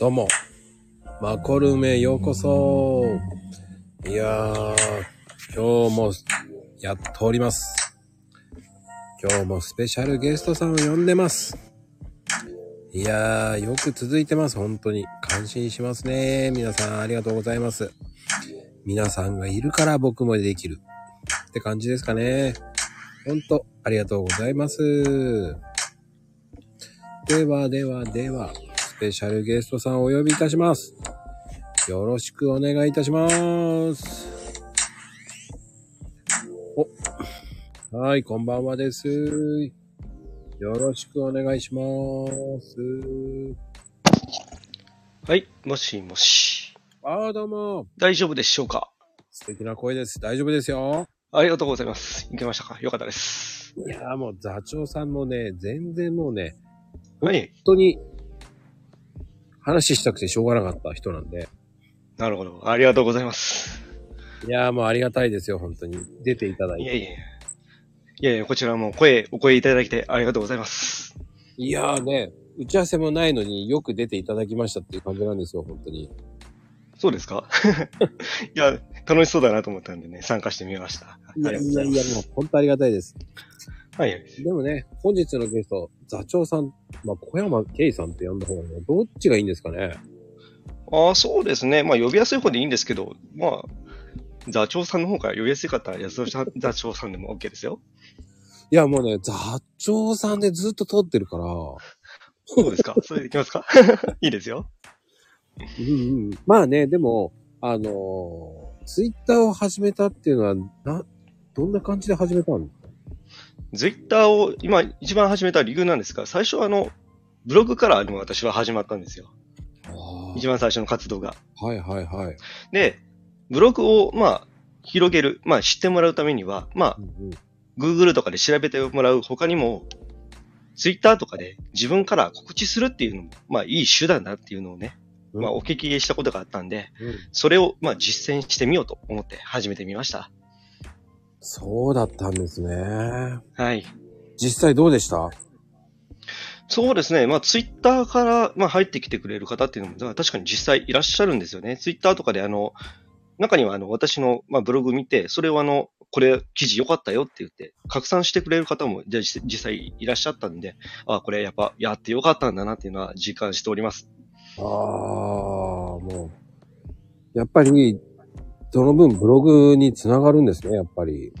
どうも、マコルメようこそ。いやー、今日もやっております。今日もスペシャルゲストさんを呼んでます。いやー、よく続いてます。本当に。感心しますね。皆さんありがとうございます。皆さんがいるから僕もできる。って感じですかね。ほんと、ありがとうございます。ではではでは、ペシャルゲストさんをお呼びいたします。よろしくお願いいたします。お、はい、こんばんはです。よろしくお願いします。はい、もしもし。あーどうも。大丈夫でしょうか？素敵な声です。大丈夫ですよ。ありがとうございます。いけましたか？よかったです。いやーもう座長さんもね、全然もうね、はい。本当に話したくてしょうがなかった人なんで。なるほど。ありがとうございます。いやーもうありがたいですよ、本当に。出ていただいて。いやいやいや。いやいや、こちらも声、お声いただきてありがとうございます。いやーね、打ち合わせもないのによく出ていただきましたっていう感じなんですよ、本当に。そうですか？いや、楽しそうだなと思ったんでね、参加してみました。いやありがとうございやいや、います。もう本当ありがたいです。はいはい。でもね、本日のゲスト、座長さん、まあ、小山圭さんって呼んだ方がね、どっちがいいんですかね？ああ、そうですね。まあ、呼びやすい方でいいんですけど、まあ、座長さんの方から呼びやすい方は、安田座長さんでも OK ですよ。いや、もうね、座長さんでずっと撮ってるから、そうですか？それでいきますか？いいですよ。うんうん。まあね、でも、あのーツイッターを始めたっていうのは、な、どんな感じで始めたんですかツイッターを今一番始めた理由なんですが、最初はあの、ブログからあの私は始まったんですよ。あ一番最初の活動が。あ。はいはいはい。で、ブログをまあ、広げる、まあ知ってもらうためには、まあう、んうん Google とかで調べてもらう他にも、ツイッターとかで自分から告知するっていうのも、まあいい手段だっていうのをね、うんまあお聞きしたことがあったんで、うんそれをまあ実践してみようと思って始めてみました。そうだったんですね。はい。実際どうでした？そうですね。まあ、ツイッターから、まあ、入ってきてくれる方っていうのも、だから確かに実際いらっしゃるんですよね。ツイッターとかで、あの、中には、あの、私の、まあ、ブログ見て、それをあの、これ、記事良かったよって言って、拡散してくれる方も、じゃあ実実際いらっしゃったんで、あこれやっぱ、やってよかったんだなっていうのは実感しております。ああ、もう。やっぱり、その分ブログにつながるんですね、やっぱり。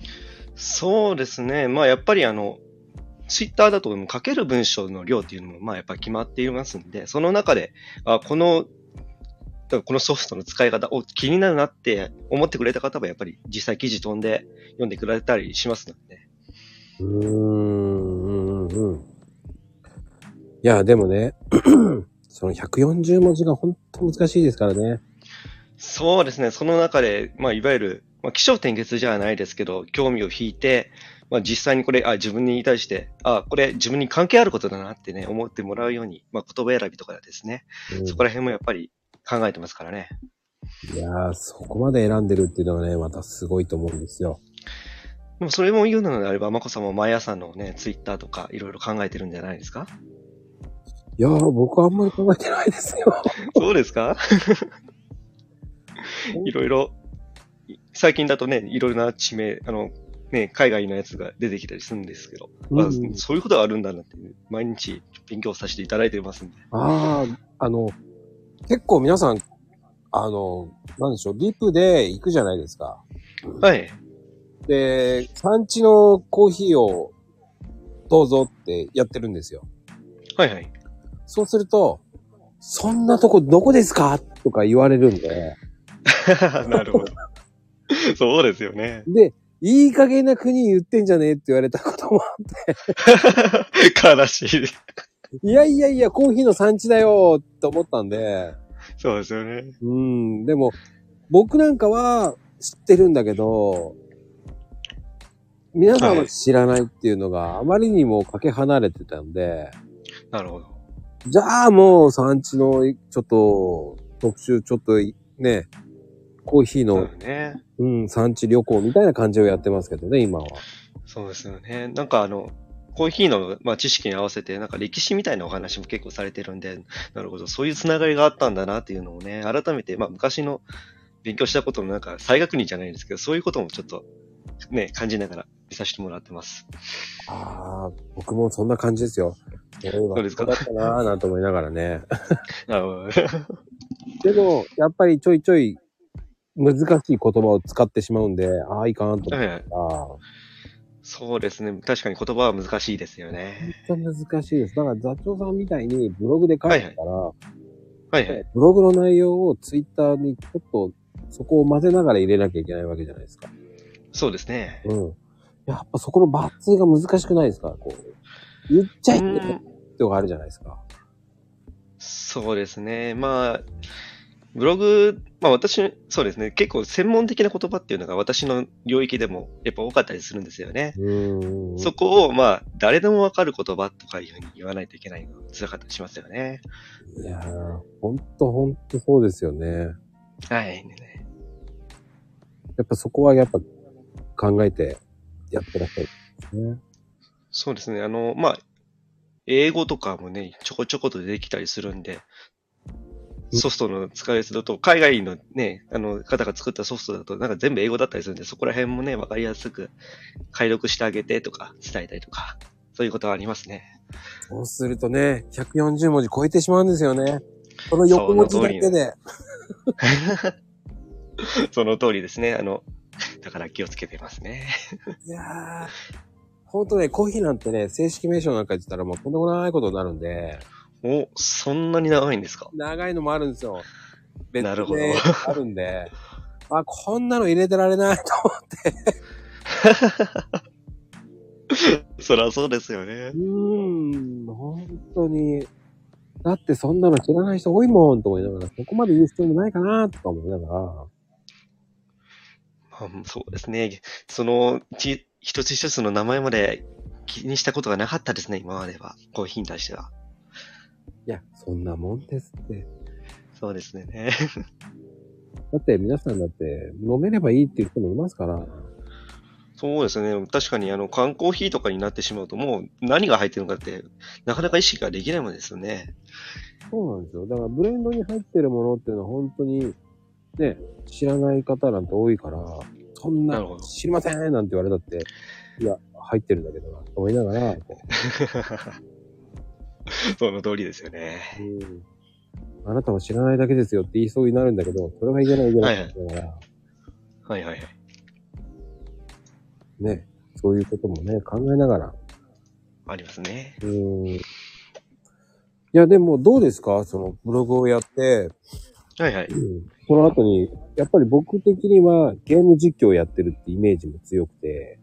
そうですね。まあ、やっぱりあの、ツイッターだと書ける文章の量っていうのも、まあ、やっぱ決まっていますんで、その中で、あこの、このソフトの使い方を気になるなって思ってくれた方は、やっぱり実際記事飛んで読んでくれたりしますので、うーん、うん、うん。いや、でもね、その140文字が本当難しいですからね。そうですね。その中で、まあ、いわゆる、まあ、気象転結じゃないですけど、興味を引いて、まあ、実際にこれ、あ、自分に対して、あ、これ自分に関係あることだなってね、思ってもらうように、まあ、言葉選びとかですね、うんそこら辺もやっぱり考えてますからね。いやー、そこまで選んでるっていうのはね、またすごいと思うんですよ。でもそれも言うのであれば、まこさんも毎朝のね、ツイッターとかいろいろ考えてるんじゃないですか？いやー、僕はあんまり考えてないですよ。そうですか？いろいろ、最近だとね、いろいろな地名、あの、ね、海外のやつが出てきたりするんですけど、まあうんそういうことがあるんだなって、毎日勉強させていただいてますんで。ああ、あの、結構皆さん、あの、なんでしょう、リプで行くじゃないですか。はい。で、産地のコーヒーをどうぞってやってるんですよ。はいはい。そうすると、そんなとこどこですか？とか言われるんで、なるほど。そうですよね。で、いい加減な国言ってんじゃねえって言われたこともあっ悲しい。て、いやいやいや、コーヒーの産地だよって思ったんで、そうですよね。うん、でも、僕なんかは知ってるんだけど、皆さんは知らないっていうのがあまりにもかけ離れてたんで、なるほど。じゃあもう産地のちょっと特集ちょっとね、コーヒーの、ね。うん、産地旅行みたいな感じをやってますけどね、今は。そうですよね。なんかあの、コーヒーの、まあ、知識に合わせて、なんか歴史みたいなお話も結構されてるんで、なるほど、そういうつながりがあったんだなっていうのをね、改めて、まあ、昔の勉強したことのなんか、再確認じゃないんですけど、そういうこともちょっと、ね、感じながら見させてもらってます。ああ、僕もそんな感じですよ。そうですか？だったなーなんて思いながらね。でも、やっぱりちょいちょい難しい言葉を使ってしまうんで、ああ、いかんと思っはいはいたら、そうですね。確かに言葉は難しいですよね。本当に難しいです。だから座長さんみたいにブログで書いてたら、はいはい。ブログの内容をツイッターにちょっとそこを混ぜながら入れなきゃいけないわけじゃないですか。そうですね。うん。やっぱそこの抜粋が難しくないですか？こう。言っちゃいけないってのがあるじゃないですか。そうですね。まあ、ブログ、まあ私、そうですね。結構専門的な言葉っていうのが私の領域でもやっぱ多かったりするんですよね。そこを、まあ、誰でもわかる言葉とかいうふうに言わないといけないのが辛かったりしますよね。いやー、ほんとほんとそうですよね。はい。やっぱそこはやっぱ考えてやってらっしゃるんですね。そうですね。あの、まあ、英語とかもね、ちょこちょこと出てきたりするんで、ソフトの使いやすだと、海外のね、あの方が作ったソフトだと、なんか全部英語だったりするんで、そこら辺もね、わかりやすく解読してあげてとか、伝えたりとか、そういうことはありますね。そうするとね、140文字超えてしまうんですよね。この横文字だけで。その通りです ね。あの、だから気をつけてますね。いやー、ほんとね、コーヒーなんてね、正式名称なんか言ってたらもうとんでもないことになるんで、お、そんなに長いんですか？長いのもあるんですよ。なるほどあるんで、あ、こんなの入れてられないと思って。そりゃそうですよねう。ーん、本当に。だってそんなの知らない人多いもんと思いながら、そこまで言う必要もないかなとか思いながら。まあそうですね。その、ち一つ一つの名前まで気にしたことがなかったですね、今までは。コーヒーに対しては。いや、そんなもんですって。そうですね。だって皆さんだって飲めればいいっていう人もいますから。そうですね。確かに、あの、缶コーヒーとかになってしまうと、もう何が入ってるのかって、なかなか意識ができないもんですよね。そうなんですよ。だからブレンドに入ってるものっていうのは本当に、ね、知らない方なんて多いから、そんな知りませんなんて言われたって、いや、入ってるんだけどな、と思いながら、こ その通りですよね。ううんあなたは知らないだけですよって言いそうになるんだけど、それはいけないいけないって言いながら、はいはいはい。ね、そういうこともね、考えながら。ありますね。うん。いや、でもどうですか？そのブログをやって、はいはい。うんその後に、やっぱり僕的にはゲーム実況をやってるってイメージも強くて、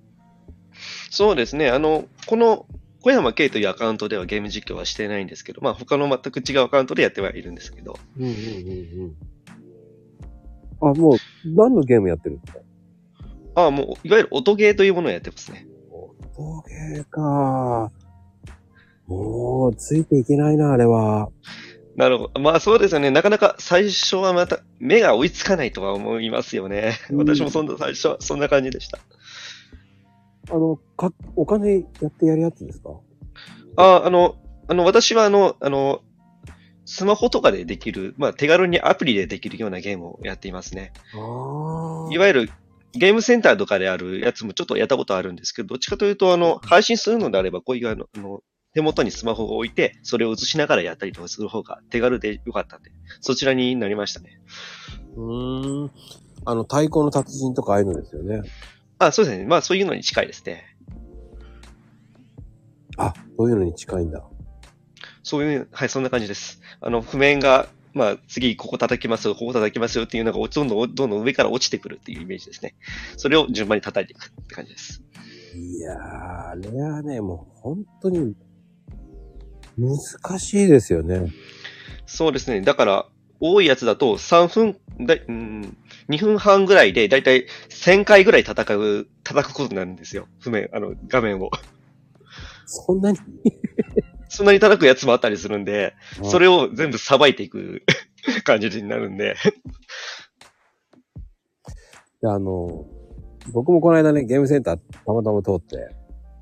そうですね。あの、この、小山圭というアカウントではゲーム実況はしてないんですけど、まあ他の全く違うアカウントでやってはいるんですけど、うんうんうんうん。あ、もう、何のゲームやってるんですか？ああ、もう、いわゆる音ゲーというものをやってますね。陶芸か。もう、ついていけないな、あれは。なるほど。まあそうですよね。なかなか最初はまた目が追いつかないとは思いますよね。うん私もそんな最初はそんな感じでした。あの、か、お金やってやるやつですか？ああの、あの、私はあの、あの、スマホとかでできる、まあ手軽にアプリでできるようなゲームをやっていますね。あいわゆるゲームセンターとかであるやつもちょっとやったことあるんですけど、どっちかというと、あの、配信するのであれば、こういうあの、あの手元にスマホを置いて、それを映しながらやったりとかする方が手軽でよかったんで、そちらになりましたね。うーん。あの、太鼓の達人とかああいうのですよね。あ、そうですね。まあそういうのに近いですね。あ、そういうのに近いんだ。そういう、はい、そんな感じです。あの、譜面が、まあ、次、ここ叩きますよ、ここ叩きますよっていうのが、どんどん、どんどん上から落ちてくるっていうイメージですね。それを順番に叩いていくって感じです。いやー、あれはね、もう本当に難しいですよね。そうですね。だから、多いやつだと3分、だいうん、2分半ぐらいで、だいたい1000回ぐらい戦う、叩くことになるんですよ。譜面、あの、画面を。そんなに？そんなに叩くやつもあったりするんで、それ。れを全部さばいていく 感じになるんで。であの、僕もこの間ね、ゲームセンターたまたま通って、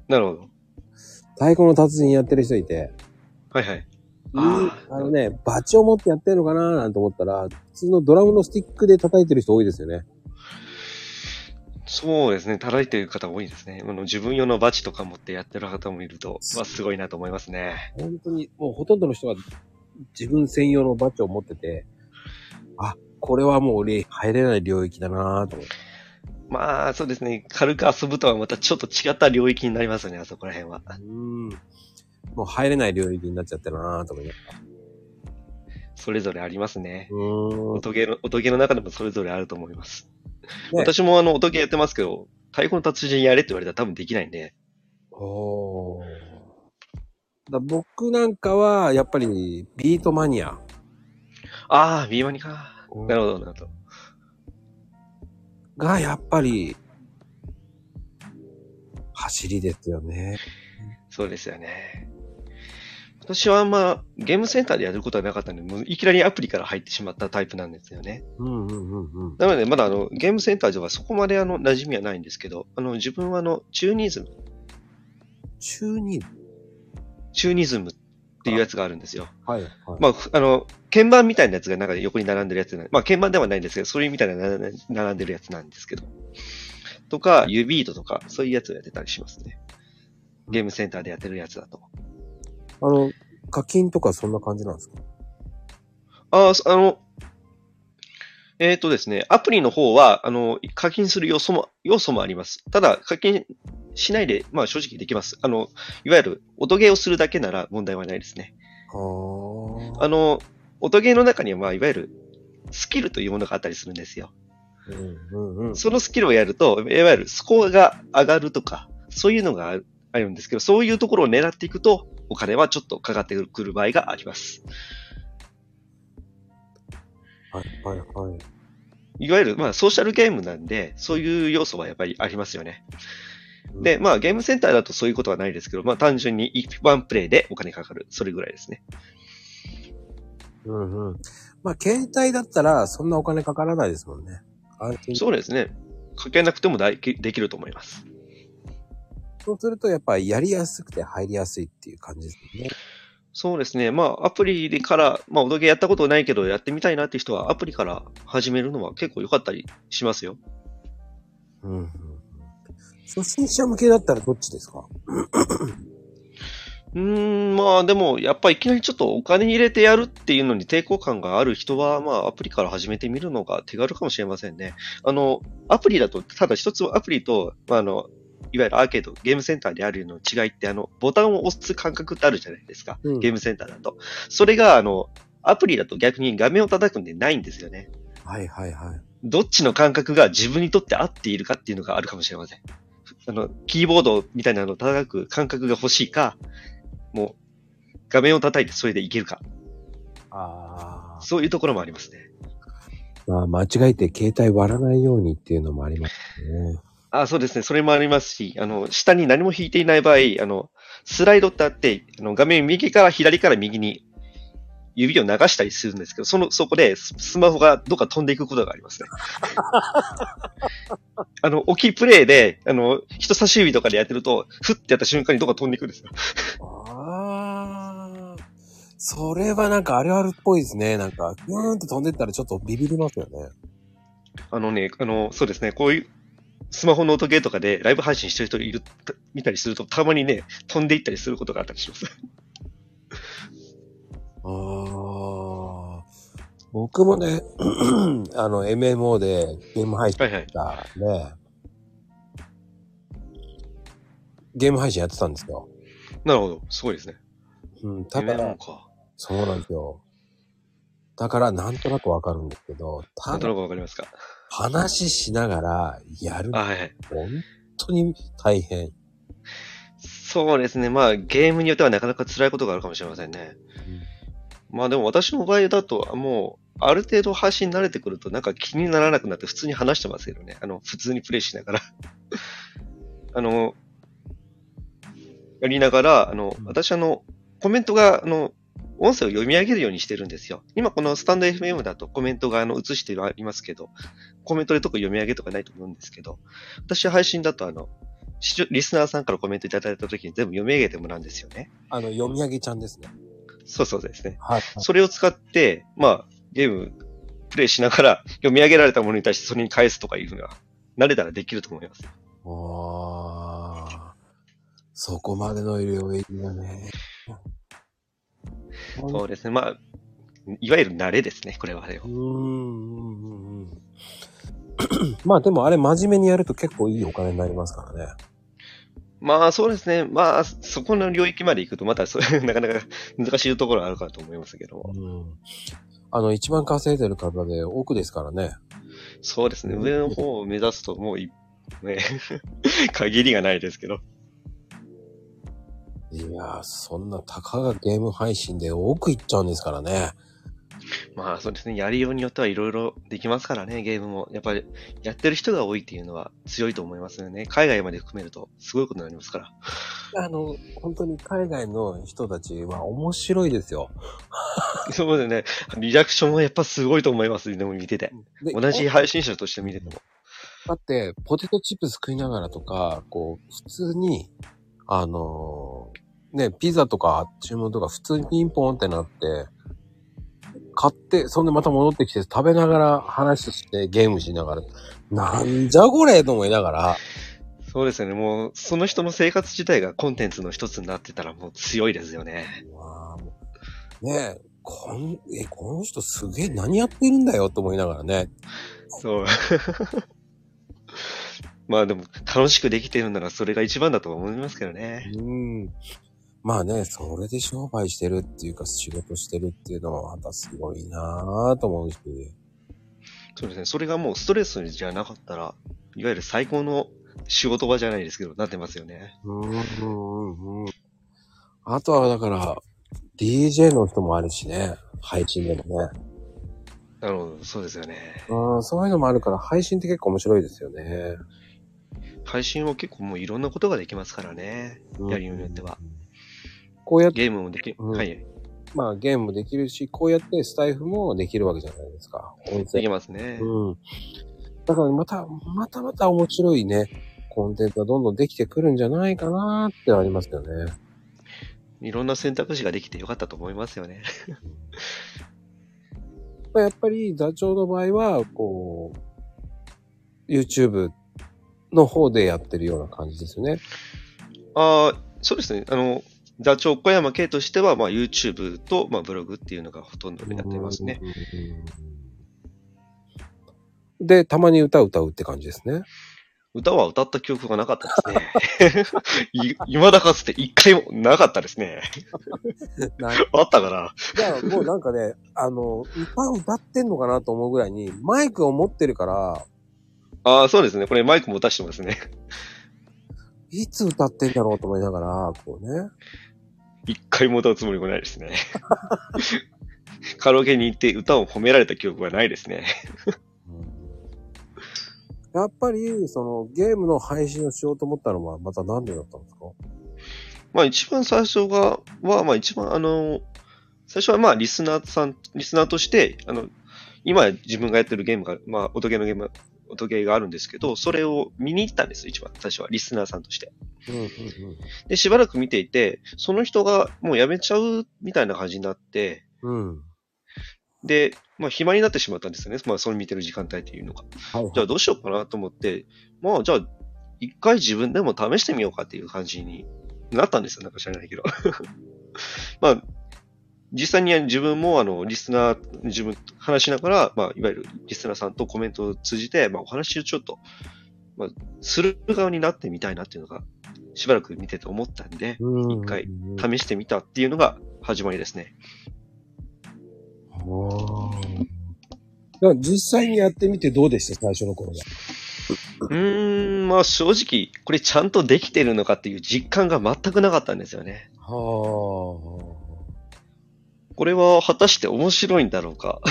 なるほど。太鼓の達人やってる人いて、はいはい。うんあのね、バチを持ってやってるのかななんて思ったら、普通のドラムのスティックで叩いてる人多いですよね。そうですね。叩いてる方多いですね。あの自分用のバチとか持ってやってる方もいると、まあ、すごいなと思いますね。本当に、もうほとんどの人が自分専用のバチを持ってて、あ、これはもう俺入れない領域だなと思って。まあ、そうですね。軽く遊ぶとはまたちょっと違った領域になりますよね、あそこら辺は。うん。もう入れない領域になっちゃってるなと思いました。それぞれありますね。うーん。音ゲーの、音ゲーの中でもそれぞれあると思います。ね私もあの、音ゲーやってますけど、太鼓の達人やれって言われたら多分できないんで、おーだ僕なんかは、やっぱり、ビートマニア。ああ、ビーマニか。うんなるほど、なるほど。が、やっぱり、走りですよね。そうですよね。私はあんまゲームセンターでやることはなかったんで、もういきなりアプリから入ってしまったタイプなんですよね。うんうんうんうん。なので、まだあの、ゲームセンターではそこまであの、馴染みはないんですけど、あの、自分はあの、チューニズム、中に、チューニズムっていうやつがあるんですよ。はい、はい。まあ、ふあの、鍵盤みたいなやつがなんか横に並んでるやつなまあ、鍵盤ではないんですけど、それみたいなな並んでるやつなんですけど。とか、ユビートとか、そういうやつをやってたりしますね。ゲームセンターでやってるやつだと。あの、課金とかそんな感じなんですか？ああ、そあの、えっ、とですね、アプリの方は、あの、課金する要素も、要素もあります。ただ、課金しないで、まあ正直できます。あの、いわゆる音ゲーをするだけなら問題はないですね。はあ。あの、音ゲーの中には、まあ、いわゆる、スキルというものがあったりするんですよ。うんうんうん。そのスキルをやると、いわゆるスコアが上がるとか、そういうのがあるんですけど、そういうところを狙っていくと、お金はちょっとかかってくる場合があります。はいはいはい。いわゆる、まあ、ソーシャルゲームなんで、そういう要素はやっぱりありますよね。で、まあ、ゲームセンターだとそういうことはないですけど、まあ、単純にワンプレイでお金かかる。それぐらいですね。うんうん。まあ、携帯だったら、そんなお金かからないですもんね。そうですね。かけなくてもだいできると思います。そうすると、やっぱりやりやすくて入りやすいっていう感じですね。そうですね。まあ、アプリから、まあ、おどけやったことないけど、やってみたいなって人は、アプリから始めるのは結構良かったりしますよ。うん。初心者向けだったらどっちですか？うーん、まあ、でも、やっぱいきなりちょっとお金入れてやるっていうのに抵抗感がある人は、まあ、アプリから始めてみるのが手軽かもしれませんね。あの、アプリだと、ただ一つアプリと、まあ、あの、いわゆるアーケード、ゲームセンターであるの違いって、あの、ボタンを押す感覚ってあるじゃないですか。うんゲームセンターだと。それが、あの、アプリだと逆に画面を叩くんでないんですよね。はいはいはい。どっちの感覚が自分にとって合っているかっていうのがあるかもしれません。あの、キーボードみたいなのを叩く感覚が欲しいか、もう、画面を叩いてそれでいけるか。あそういうところもありますね。あ。まあ、間違えて携帯割らないようにっていうのもありますね。あそうですね。それもありますし、あの、下に何も引いていない場合、あの、スライドってあって、あの、画面右から左から右に指を流したりするんですけど、その、そこでススマホがどっか飛んでいくことがありますね。あの、大きいプレイで、あの、人差し指とかでやってると、ふってやった瞬間にどっか飛んでいくんですよ。ああ。それはなんかあるあるっぽいですね。なんか、ふーんって飛んでったらちょっとビビりますよね。あのね、あの、そうですね、こういう、スマホの音ゲーとかでライブ配信してる人いる、見たりすると、たまにね、飛んでいったりすることがあったりします。ああ。僕もね、あの、MMO でゲーム配信はいはい。したね、ゲーム配信やってたんですよ。なるほど。すごいですね。うん、だから、か。そうなんですよ。だから、なんとなくわかるんですけど、なんとな、くわかりますか。話しながらやるはいはい。本当に大変。そうですね。まあ、ゲームによってはなかなか辛いことがあるかもしれませんね。まあでも私の場合だと、もう、ある程度配信慣れてくると、なんか気にならなくなって普通に話してますけどね。あの、普通にプレイしながら。あの、やりながら、あの、私あの、コメントが、あの、音声を読み上げるようにしてるんですよ。今このスタンド FM だとコメントがあの映してありますけど、コメントで特に読み上げとかないと思うんですけど、私配信だとあの、リスナーさんからコメントいただいた時に全部読み上げてもらうんですよね。あの、読み上げちゃんですね。そうそうですね。はい。それを使って、まあ、ゲーム、プレイしながら 読み上げられたものに対してそれに返すとかいうのが、慣れたらできると思います。ああ、そこまでの領域だね。そうですね。まあ、いわゆる慣れですね、これはねう。ーんうんうんうん。まあでもあれ真面目にやると結構いいお金になりますからね。まあそうですね。まあ、そこの領域まで行くと、またそれ、なかなか難しいところはあるかと思いますけども。うん。あの、一番稼いでる方で奥ですからね。そうですね。上の方を目指すと、もうい、ね、限りがないですけど。いやー、そんなたかがゲーム配信で奥行っちゃうんですからね。まあそうですね。やりようによってはいろいろできますからね、ゲームも。やっぱり、やってる人が多いっていうのは強いと思いますよね。海外まで含めると、すごいことになりますから。あの、本当に海外の人たちは面白いですよ。そうですね。リアクションはやっぱすごいと思います。でも見てて。で同じ配信者として見てても。だって、ポテトチップス食いながらとか、こう、普通に、あのーね、ピザとか注文とか普通にピンポンってなって、買って、そんでまた戻ってきて食べながら話してゲームしながら、なんじゃこれと思いながら、そうですよね。もう、その人の生活自体がコンテンツの一つになってたらもう強いですよね。ねえ、こん、え、この人すげえ何やってるんだよと思いながらね。そう。まあでも、楽しくできてるならそれが一番だと思いますけどね。うん。まあね、それで商売してるっていうか仕事してるっていうのはまたすごいなぁと思うし。そうですね。それがもうストレスじゃなかったら、いわゆる最高の仕事場じゃないですけど、なってますよね。うんうんうん。あとはだから、DJ の人もあるしね。配信でもね。なるほど、そうですよね。うん、そういうのもあるから配信って結構面白いですよね。配信は結構もういろんなことができますからね。やりようによっては。こうやって、ゲームもできる。うんはい。まあゲームもできるし、こうやってスタイフもできるわけじゃないですか。音で声きますね。うん。だからまた、またまた面白いね、コンテンツがどんどんできてくるんじゃないかなってありますよね。いろんな選択肢ができてよかったと思いますよね。ま あやっぱり座長の場合は、こう、YouTube の方でやってるような感じですよね。ああ、そうですね。あの、座長小山系としては、まあ、YouTube と、まあ、ブログっていうのがほとんどでやってますね。うん。で、たまに歌歌うって感じですね。歌は歌った記憶がなかったですね。い未だかつて一回もなかったですね。な あったから。いや、もうなんかね、あの、歌歌ってんのかなと思うぐらいに、マイクを持ってるから、ああ、そうですね。これマイクも出してますね。いつ歌ってんだろうと思いながら、こうね。一回も歌うつもりもないですね。カラオケに行って歌を褒められた記憶はないですね。やっぱり、その、ゲームの配信をしようと思ったのは、また何でだったんですか？まあ一番最初が、は、まあ一番あの、最初はまあリスナーさん、リスナーとして、あの、今自分がやってるゲームが、まあ音ゲーのゲーム、音ゲーがあるんですけど、それを見に行ったんです、一番最初は。リスナーさんとして。うんうんうん。で、しばらく見ていて、その人がもう辞めちゃうみたいな感じになって、うん。で、まあ暇になってしまったんですよね。まあそれ見てる時間帯っていうのが。はい、じゃあどうしようかなと思って、まあじゃあ一回自分でも試してみようかっていう感じになったんですよ。なんか知らないけど。まあ、実際に自分もあの、リスナー、自分、話しながら、まあ、いわゆるリスナーさんとコメントを通じて、まあ、お話をちょっと、まあ、する側になってみたいなっていうのが、しばらく見てて思ったんで、うん一回試してみたっていうのが始まりですね。あ実際にやってみてどうでした？最初の頃は。うーん、まあ正直、これちゃんとできてるのかっていう実感が全くなかったんですよね。はこれは果たして面白いんだろうか？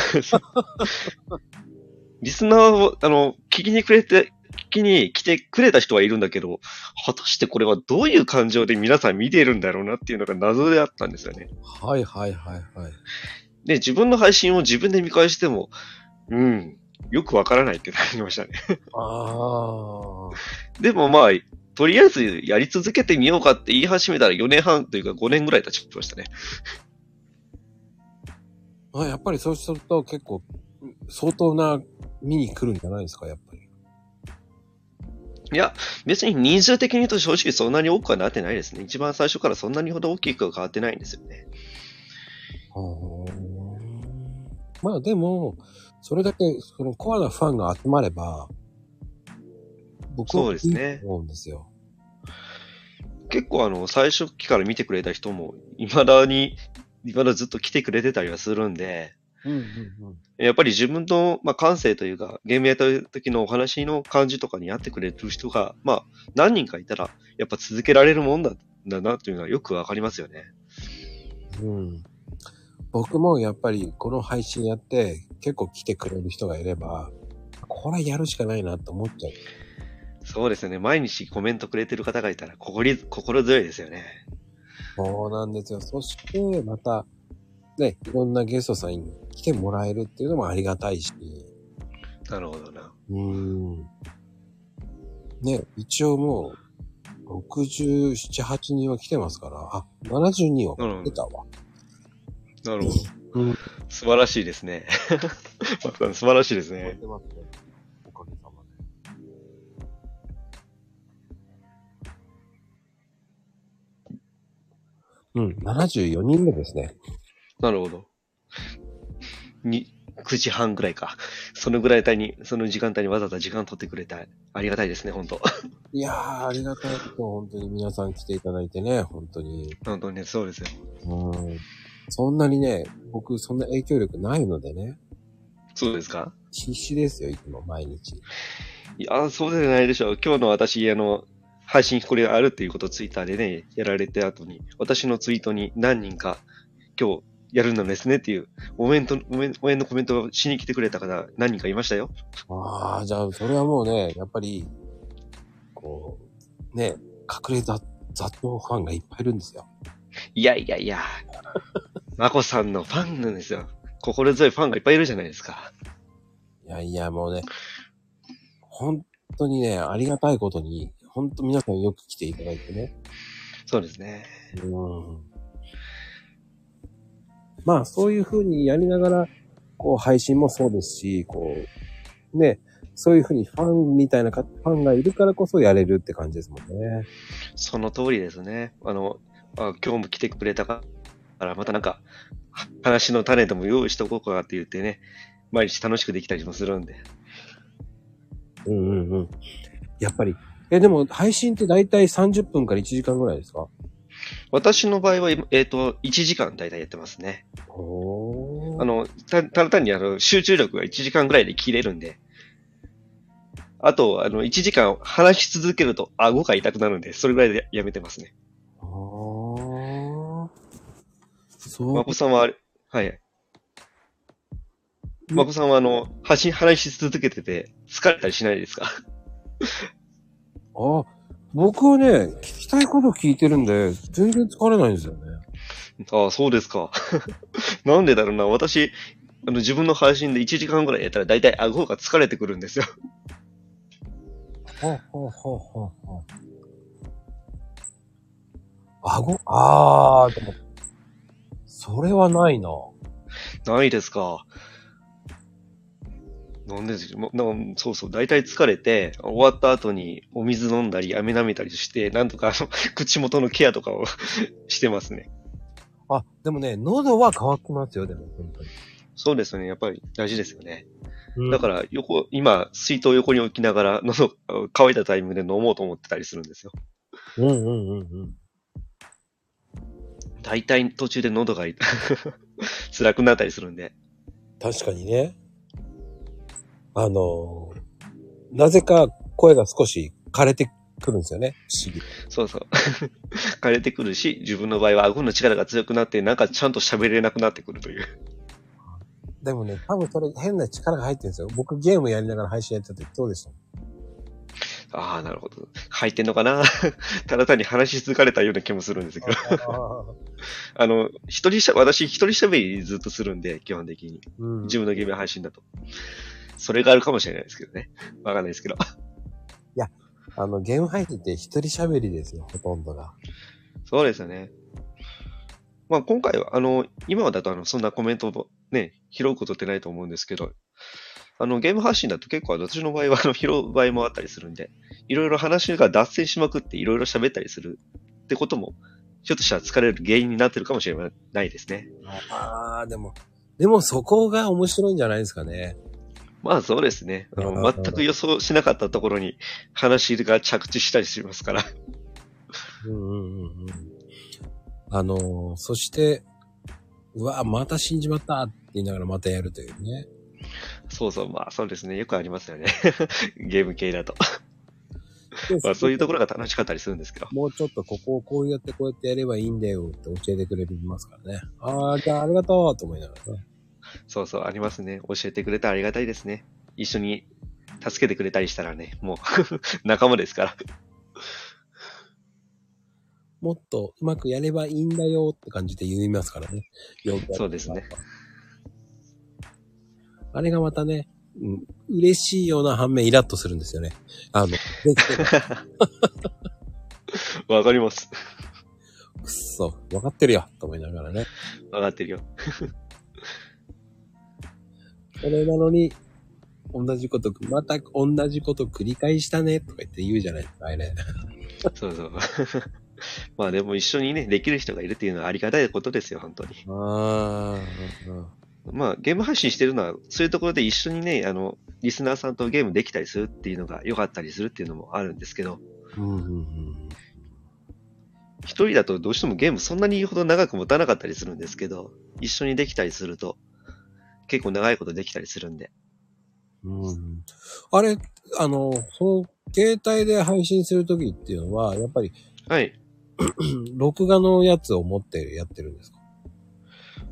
リスナーを、あの、聞きにくれて、聞きに来てくれた人はいるんだけど、果たしてこれはどういう感情で皆さん見ているんだろうなっていうのが謎であったんですよね。あ。はいはいはいはい。で、自分の配信を自分で見返しても、うん、よくわからないってなりましたね。ああ。でもまあ、とりあえずやり続けてみようかって言い始めたら4年半というか5年ぐらい経ちましたね。あやっぱりそうすると結構、相当な見に来るんじゃないですか、やっぱり。いや、別に人数的に言うと正直そんなに多くはなってないですね。一番最初からそんなにほど大きくは変わってないんですよね。まあでも、それだけそのコアなファンが集まれば、僕そうはで思うんですよ。結構あの、最初期から見てくれた人も、未だに、未だずっと来てくれてたりはするんで、うんうんうん。やっぱり自分の、まあ、感性というか、ゲームやった時のお話の感じとかに合ってくれる人が、まあ、何人かいたら、やっぱ続けられるもんだ、だなっていうのはよくわかりますよね。うん。僕もやっぱりこの配信やって結構来てくれる人がいれば、これやるしかないなと思っちゃう。そうですよね。毎日コメントくれてる方がいたら、心り心強いですよね。そうなんですよ。そして、また、ね、いろんなゲストさんに来てもらえるっていうのもありがたいし、なるほどな。うーん。ね、一応もう、67、8人は来てますから、あ、72人は来てたわ。なるほど。うん。素晴らしいですね。素晴らしいですね。うん、74人目ですね。なるほど。に、9時半ぐらいか。そのぐらい帯に、その時間帯にわざわざ時間取ってくれた。ありがたいですね、本当いやー、ありがたいこと、本当に皆さん来ていただいてね、本当に。本当にね、そうですよ。うん。そんなにね、僕、そんな影響力ないのでね、そうですか？必死ですよ、いつも、毎日。いや、そうじゃないでしょう。今日の私、あの、配信これあるっていうことをツイッターでね、やられて後に、私のツイートに何人か、今日やるのですねっていう、応援と、応援のコメントをしに来てくれた方、何人かいましたよ。ああ、じゃあ、それはもうね、やっぱり、こう、ね、隠れ雑雑踏ファンがいっぱいいるんですよ。いやいやいや、まこさんのファンなんですよ。心強いファンがいっぱいいるじゃないですか。いやいや、もうね、本当にね、ありがたいことに、本当皆さんよく来ていただいてね。そうですね。うん。まあ、そういう風にやりながら、こう、配信もそうですし、こう、ね、そういう風にファンみたいなかファンがいるからこそやれるって感じですもんね。その通りですね。あの、あ今日も来てくれたから、またなんか、は話の種でも用意しておこうかなって言ってね、毎日楽しくできたりもするんで。うんうんうん。やっぱり。え、でも、配信って大体30分から1時間ぐらいですか？私の場合は、今えっ、と、1時間大体やってますね。おあの、た、ただ単にあの、集中力が1時間ぐらいで切れるんで。あと、あの、1時間話し続けると顎が痛くなるんで、それぐらいでやめてますね。あーそう。まこさんははいはい。まこさんはあの、発信、話し続けてて疲れたりしないですか？あ、僕はね、聞きたいこと聞いてるんで、全然疲れないんですよね。ああ、そうですか。なんでだろうな。私、あの、自分の配信で1時間ぐらいやったら大体顎が疲れてくるんですよ。ほうほうほうほうほう。顎あー、でも、それはないな。ないですか。なんでもなそうそう、大体疲れて、終わった後にお水飲んだり、飴舐めたりして、なんとかあの、口元のケアとかを してますね。あ、でもね、喉は乾きますよ、でも、本当に。そうですよね。やっぱり大事ですよね。うんだから、横、今、水筒横に置きながら、喉、乾いたタイミングで飲もうと思ってたりするんですよ。うんうんうんうん。大体途中で喉が 辛くなったりするんで。確かにね。あのーなぜか声が少し枯れてくるんですよね。不思議。そうそう。枯れてくるし、自分の場合は顎の力が強くなって、なんかちゃんと喋れなくなってくるという。でもね、多分それ変な力が入ってるんですよ。僕ゲームやりながら配信やっててそうでした？ああ、なるほど。入ってんのかな？ただ単に話し続かれたような気もするんですけど。あの、一人しゃ、私一人喋りずっとするんで、基本的に。うん自分のゲーム配信だと。それがあるかもしれないですけどね。わかんないですけど。あの、ゲーム配信って一人喋りですよ、ほとんどが。そうですよね。まあ今回は、あの、今だとあの、そんなコメントをね、拾うことってないと思うんですけど、あの、ゲーム発信だと結構私の場合はあの、拾う場合もあったりするんで、いろいろ話が脱線しまくっていろいろ喋ったりするってことも、ひょっとしたら疲れる原因になってるかもしれないですね。ああ、でも、でもそこが面白いんじゃないですかね。まあそうですね。あうんの全く予想しなかったところに話が着地したりしますから。うんうんうんうん。あのーそして、うわ、また死んじまったって言いながらまたやるというね。そうそう、まあそうですね。よくありますよね。ゲーム系だと。でまあそういうところが楽しかったりするんですけど。もうちょっとここをこうやってこうやってやればいいんだよって教えてくれますからね。ああ、じゃあありがとうと思いながらね。そうそう、ありますね。教えてくれてありがたいですね。一緒に助けてくれたりしたらね、もう 仲間ですから。もっとうまくやればいいんだよって感じで言いますからね。そうですね。あれがまたね、うん、嬉しいような反面イラッとするんですよね。あの、わかります。くっそ、わかってるよと思いながらね。わかってるよ。それなのに、同じこと、また同じこと繰り返したねとか言って言うじゃないですか、あれ。そうそう。まあでも一緒にね、できる人がいるっていうのはありがたいことですよ、本当に。ああ、まあゲーム配信してるのは、そういうところで一緒にね、あの、リスナーさんとゲームできたりするっていうのが良かったりするっていうのもあるんですけど、うんうんうん。一人だとどうしてもゲームそんなに言うほど長く持たなかったりするんですけど、一緒にできたりすると、結構長いことできたりするんで。うん、あれ、あの、その、携帯で配信するときっていうのは、やっぱり、はい。録画のやつを持ってやってるんですか？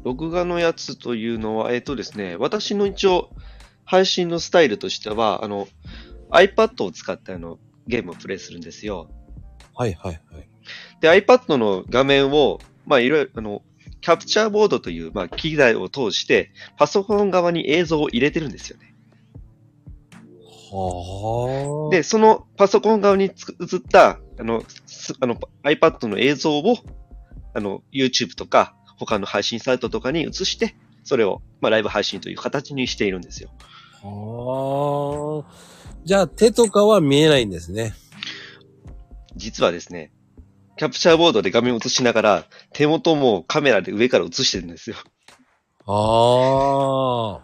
録画のやつというのは、えっ、とですね、私の一応、配信のスタイルとしては、あの、iPad を使ってあの、ゲームをプレイするんですよ。はいはいはい。で、iPad の画面を、まあ、いろいろ、あの、キャプチャーボードという、まあ、機材を通して、パソコン側に映像を入れてるんですよね。はあ。で、そのパソコン側につ映った、あの、すあの、iPad の映像を、あの、YouTube とか、他の配信サイトとかに移して、それを、まあ、ライブ配信という形にしているんですよ。はあ。じゃあ手とかは見えないんですね。実はですね、キャプチャーボードで画面を映しながら、手元もカメラで上から映してるんですよ。ああ。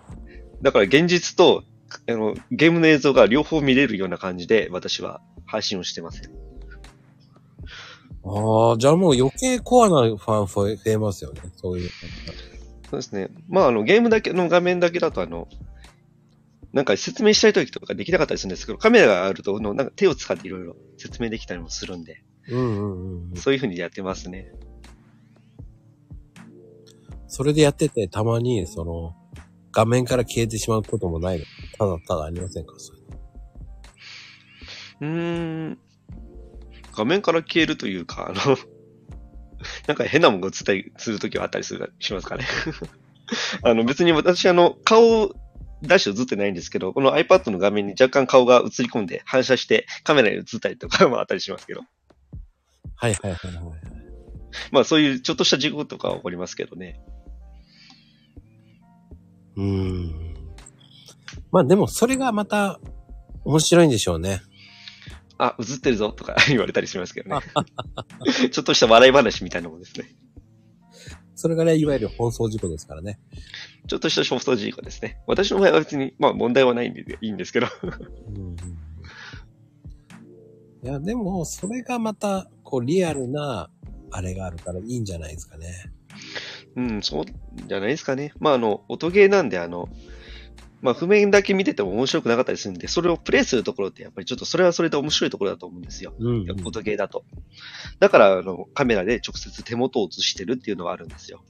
だから現実と、あの、ゲームの映像が両方見れるような感じで、私は配信をしてます。ああ、じゃあもう余計コアなファン増えますよね。そういう。そうですね。まあ、あの、ゲームだけの画面だけだと、あの、なんか説明したい時とかできなかったりするんですけど、カメラがあると、あのなんか手を使っていろいろ説明できたりもするんで、うんうんうんうん。そういう風にやってますね。それでやってて、たまに、その、画面から消えてしまうこともないの？ただただありませんか？それうーん。画面から消えるというか、あの、なんか変なものが映ったりするときはあったりするしますかね。あの、別に私、あの、顔出して映ってないんですけど、この iPad の画面に若干顔が映り込んで反射してカメラに映ったりとかもあったりしますけど。はいはいはいはい。まあそういうちょっとした事故とかは起こりますけどね。うーん。まあでも、それがまた、面白いんでしょうね。あ、映ってるぞとか言われたりしますけどね。ちょっとした笑い話みたいなもんですね。それがね、いわゆる放送事故ですからね。ちょっとしたソフト事故ですね。私の場合は別に、まあ問題はないんでいいんですけど。うんいや、でも、それがまた、こう、リアルな、あれがあるからいいんじゃないですかね。うん、そうじゃないですかね。まああの、音ゲーなんであの、まあ譜面だけ見てても面白くなかったりするんで、それをプレイするところってやっぱりちょっとそれはそれで面白いところだと思うんですよ。うん、音ゲーだと。だから、あの、カメラで直接手元を映してるっていうのはあるんですよ。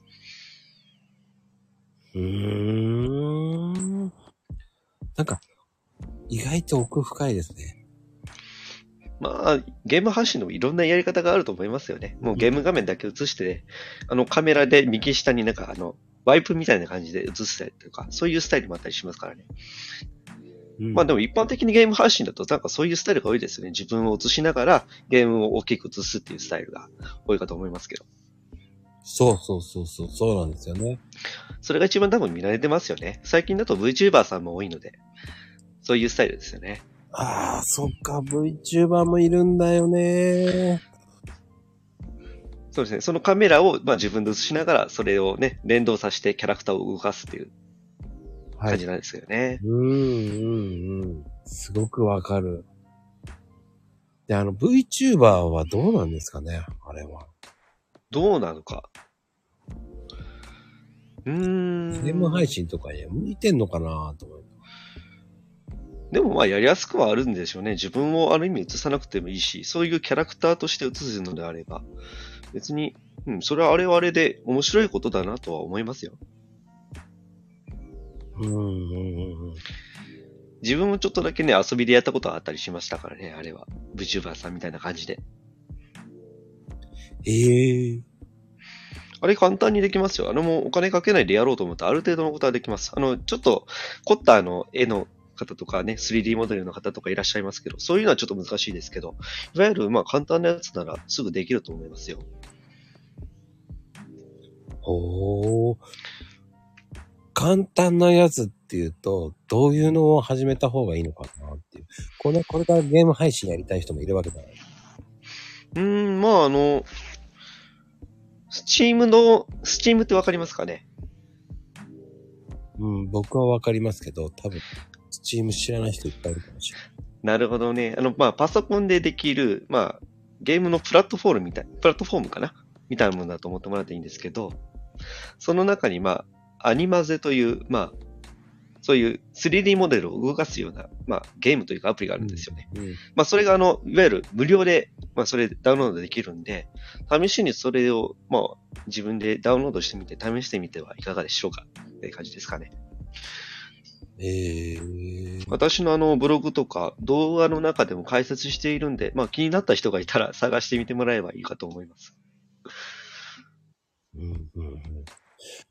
うーん。なんか、意外と奥深いですね。まあ、ゲーム配信でもいろんなやり方があると思いますよね。もうゲーム画面だけ映して、あのカメラで右下になんかあの、ワイプみたいな感じで映したりとか、そういうスタイルもあったりしますからね。うんまあでも一般的にゲーム配信だとなんかそういうスタイルが多いですよね。自分を映しながらゲームを大きく映すっていうスタイルが多いかと思いますけど。そうそうそうそう、そうなんですよね。それが一番多分見られてますよね。最近だと VTuber さんも多いので、そういうスタイルですよね。ああ、そっか、VTuber もいるんだよね。そうですね。そのカメラをまあ自分で映しながら、それをね、連動させてキャラクターを動かすっていうはい。感じなんですけどね。うん、うん、うん。すごくわかる。で、あの、VTuber はどうなんですかねあれは。どうなのか。うーん。ゲーム配信とかに向いてんのかなと思う。でもまあやりやすくはあるんでしょうね。自分をある意味映さなくてもいいし、そういうキャラクターとして映すのであれば、別に、うん、それはあれはあれで面白いことだなとは思いますよ。うん、うん、うん。自分もちょっとだけね、遊びでやったことはあったりしましたからね、あれは。VTuber さんみたいな感じで。ええあれ簡単にできますよ。あのもうお金かけないでやろうと思ったらある程度のことはできます。あの、ちょっと凝ったあの絵の方とかね、3D モデルの方とかいらっしゃいますけど、そういうのはちょっと難しいですけど、いわゆるまあ簡単なやつならすぐできると思いますよ。おー。簡単なやつっていうと、どういうのを始めた方がいいのかなっていう。これ、これからゲーム配信やりたい人もいるわけじゃない。うーん、まああの、スチームの、スチームってわかりますかね？うん、僕はわかりますけど、多分、スチーム知らない人いっぱいいるかもしれない。なるほどね。あの、まあ、パソコンでできる、まあ、ゲームのプラットフォームみたい、プラットフォームかな？みたいなものだと思ってもらっていいんですけど、その中に、まあ、アニマゼという、まあ、そういう 3D モデルを動かすような、まあ、ゲームというかアプリがあるんですよね。うん。まあ、それが、あの、いわゆる無料で、まあ、それダウンロードできるんで、試しにそれを、まあ、自分でダウンロードしてみて、試してみてはいかがでしょうか？って感じですかね。ええー。私のあのブログとか動画の中でも解説しているんで、まあ気になった人がいたら探してみてもらえばいいかと思います。うんうんうん。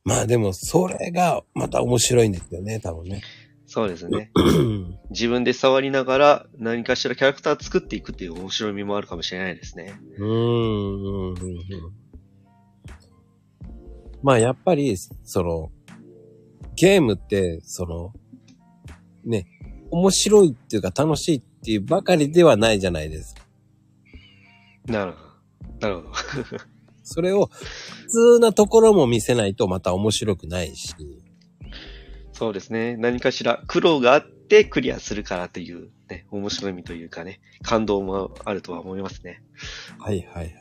まあでも、それがまた面白いんですよね、多分ね。そうですね。う ん自分で触りながら何かしらキャラクター作っていくっていう面白みもあるかもしれないですね。うんうんうん。まあやっぱり、その、ゲームって、その、ね、面白いっていうか楽しいっていうばかりではないじゃないですか。なるほど。なるほど。それを普通なところも見せないとまた面白くないし。そうですね。何かしら苦労があってクリアするからというね、面白みというかね、感動もあるとは思いますね。はいはいはい。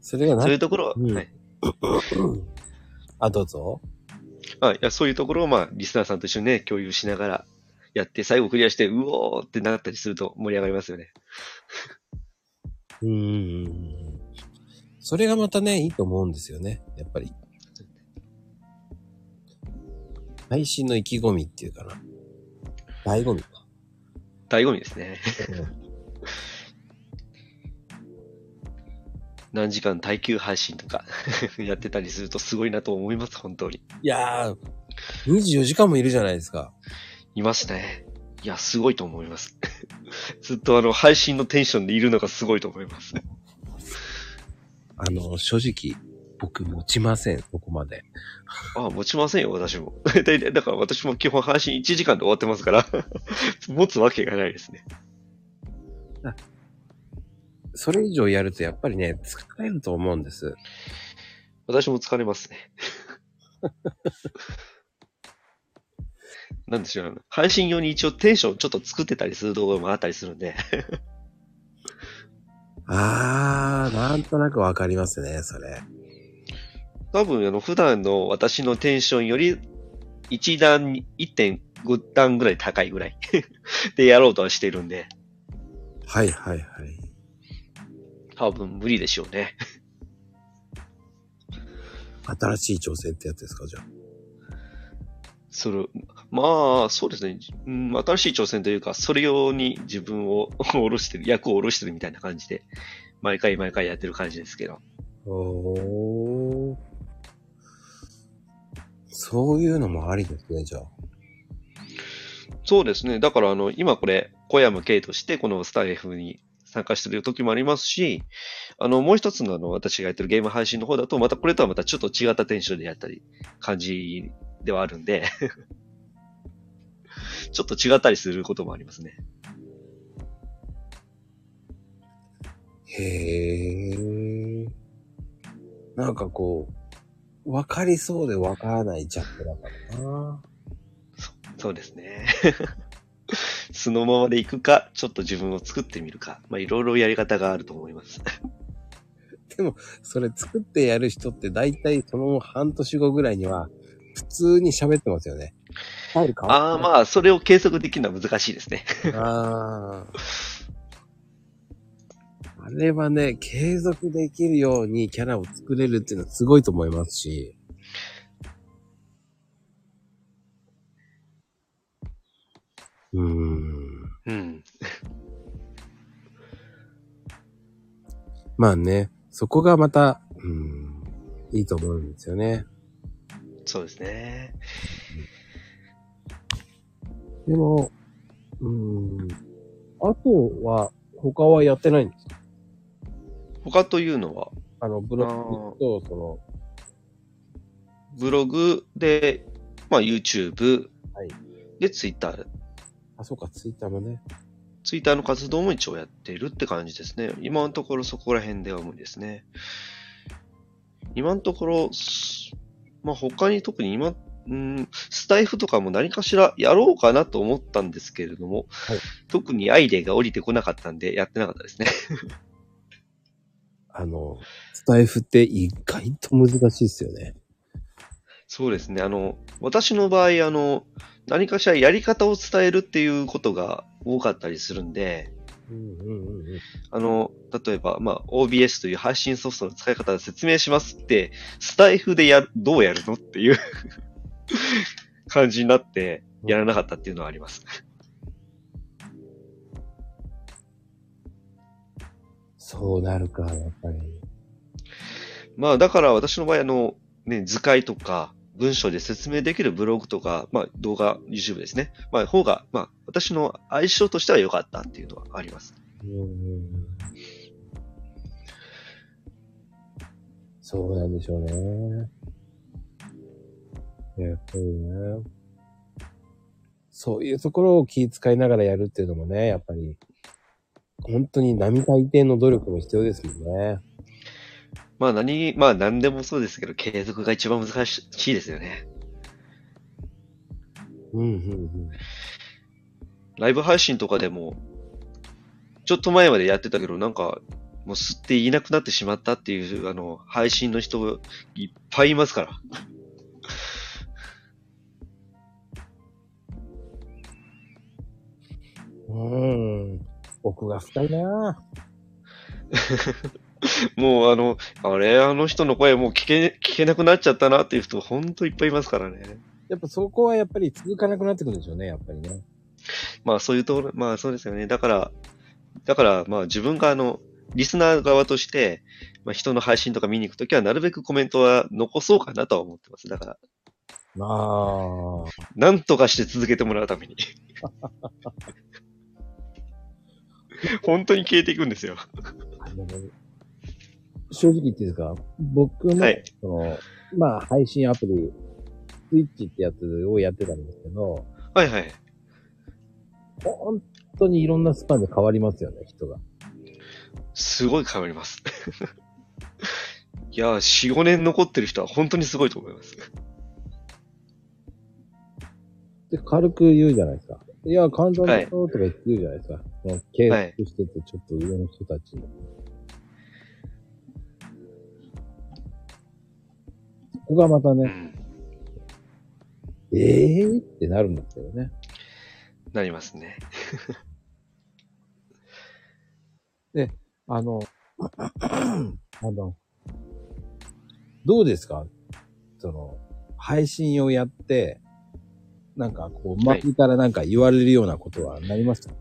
それがそうい何うところは、うんはい。あ、どうぞ。あいやそういうところをまあ、リスナーさんと一緒にね、共有しながらやって、最後クリアして、うおーってなったりすると盛り上がりますよね。うーん。それがまたね、いいと思うんですよね。やっぱり。配信の意気込みっていうかな。醍醐味か。醍醐味ですね。何時間耐久配信とか やってたりするとすごいなと思います、本当に。いやー、24時間もいるじゃないですか。いますね。いや、すごいと思います。ずっとあの、配信のテンションでいるのがすごいと思います。あの、正直、僕持ちません、そこまで。ああ、持ちませんよ、私も。大体だから私も基本配信1時間で終わってますから、持つわけがないですね。それ以上やるとやっぱりね、疲れると思うんです。私も疲れますね。なんでしょう、あの配信用に一応テンションちょっと作ってたりする動画もあったりするんで、あー、なんとなくわかりますね、それ。多分あの普段の私のテンションより1段に、1.5段ぐらい高いぐらい でやろうとはしてるんで、はいはいはい。多分無理でしょうね。新しい挑戦ってやつですか、じゃあ。それ、まあ、そうですね。うん、新しい挑戦というか、それ用に自分を下ろしてる、役を下ろしてるみたいな感じで、毎回毎回やってる感じですけど。おー。そういうのもありですね、じゃあ。そうですね。だから、あの、今これ、小山系として、このスタイフに参加してる時もありますし、あの、もう一つのあの、私がやってるゲーム配信の方だと、またこれとはまたちょっと違ったテンションでやったり、感じではあるんで、ちょっと違ったりすることもありますね。へえ。なんかこう、わかりそうでわからないジャップだからな。そうですね。そのままで行くか、ちょっと自分を作ってみるか、まあ、いろいろやり方があると思います。それ作ってやる人って大体その半年後ぐらいには普通に喋ってますよね。ああ、まあ、それを計測できるのは難しいですね。ああ。あれはね、継続できるようにキャラを作れるっていうのはすごいと思いますし。うーん。うん。まあね、そこがまた、うん、いいと思うんですよね。そうですね。でも、うん、あとは、他はやってないんですか？他というのは、あの、ブログと、その、ブログで、まあ、YouTube はいで Twitter。あ、そうか、ツイッターもね。Twitter の活動も一応やっているって感じですね。今のところそこら辺では無理ですね。今のところ、すまあ、他に特に今、うん、スタイフとかも何かしらやろうかなと思ったんですけれども、はい特にアイデアが降りてこなかったんで、やってなかったですね。あの、スタイフって意外と難しいですよね。そうですね。あの、私の場合、あの、何かしらやり方を伝えるっていうことが多かったりするんで、うんうんうんうん。あの、例えば、まあ、OBS という配信ソフトの使い方を説明しますって、スタイフでやる、どうやるのっていう 感じになって、やらなかったっていうのはあります。そうなるか、やっぱり。まあ、だから私の場合、あの、ね、図解とか、文章で説明できるブログとか、まあ、動画、YouTube ですね。まあ、方が、まあ、私の相性としては良かったっていうのはあります。うんそうなんでしょうね。やっぱりね。そういうところを気遣いながらやるっていうのもね、やっぱり、本当に並大抵の努力も必要ですもんね。まあ、何、まあ、何でもそうですけど、継続が一番難しいですよね。うんうんうん。ライブ配信とかでも、ちょっと前までやってたけど、なんか、もう吸っていなくなってしまったっていう、あの、配信の人、いっぱいいますから。うん。奥が深いな もう、あの、あれ、あの人の声もう聞け、聞けなくなっちゃったなっていう人、ほんといっぱいいますからね。やっぱそこはやっぱり続かなくなってくるんでしょうね、やっぱりね。まあ、そういうところ、まあ、そうですよね。だから、だから、まあ、自分があの、リスナー側として、まあ、人の配信とか見に行くときは、なるべくコメントは残そうかなとは思ってます。だから、ああ。なんとかして続けてもらうために。本当に消えていくんですよ。正直言っていいですか？僕の、はいその、まあ、配信アプリ、スイッチってやつをやってたんですけど、はいはい。本当にいろんなスパンで変わりますよね、人が。すごい変わります。いや、4、5年残ってる人は本当にすごいと思います。で、軽く言うじゃないですか。いや、簡単だよとか言って言うじゃないですか。もう継続してて、ちょっと上の人たち。そこがまたね、うん。ええー、ってなるんですけどね。なりますね。あの、あの、どうですか？その、配信をやって、なんかこう、はい周りからなんか言われるようなことはなりました、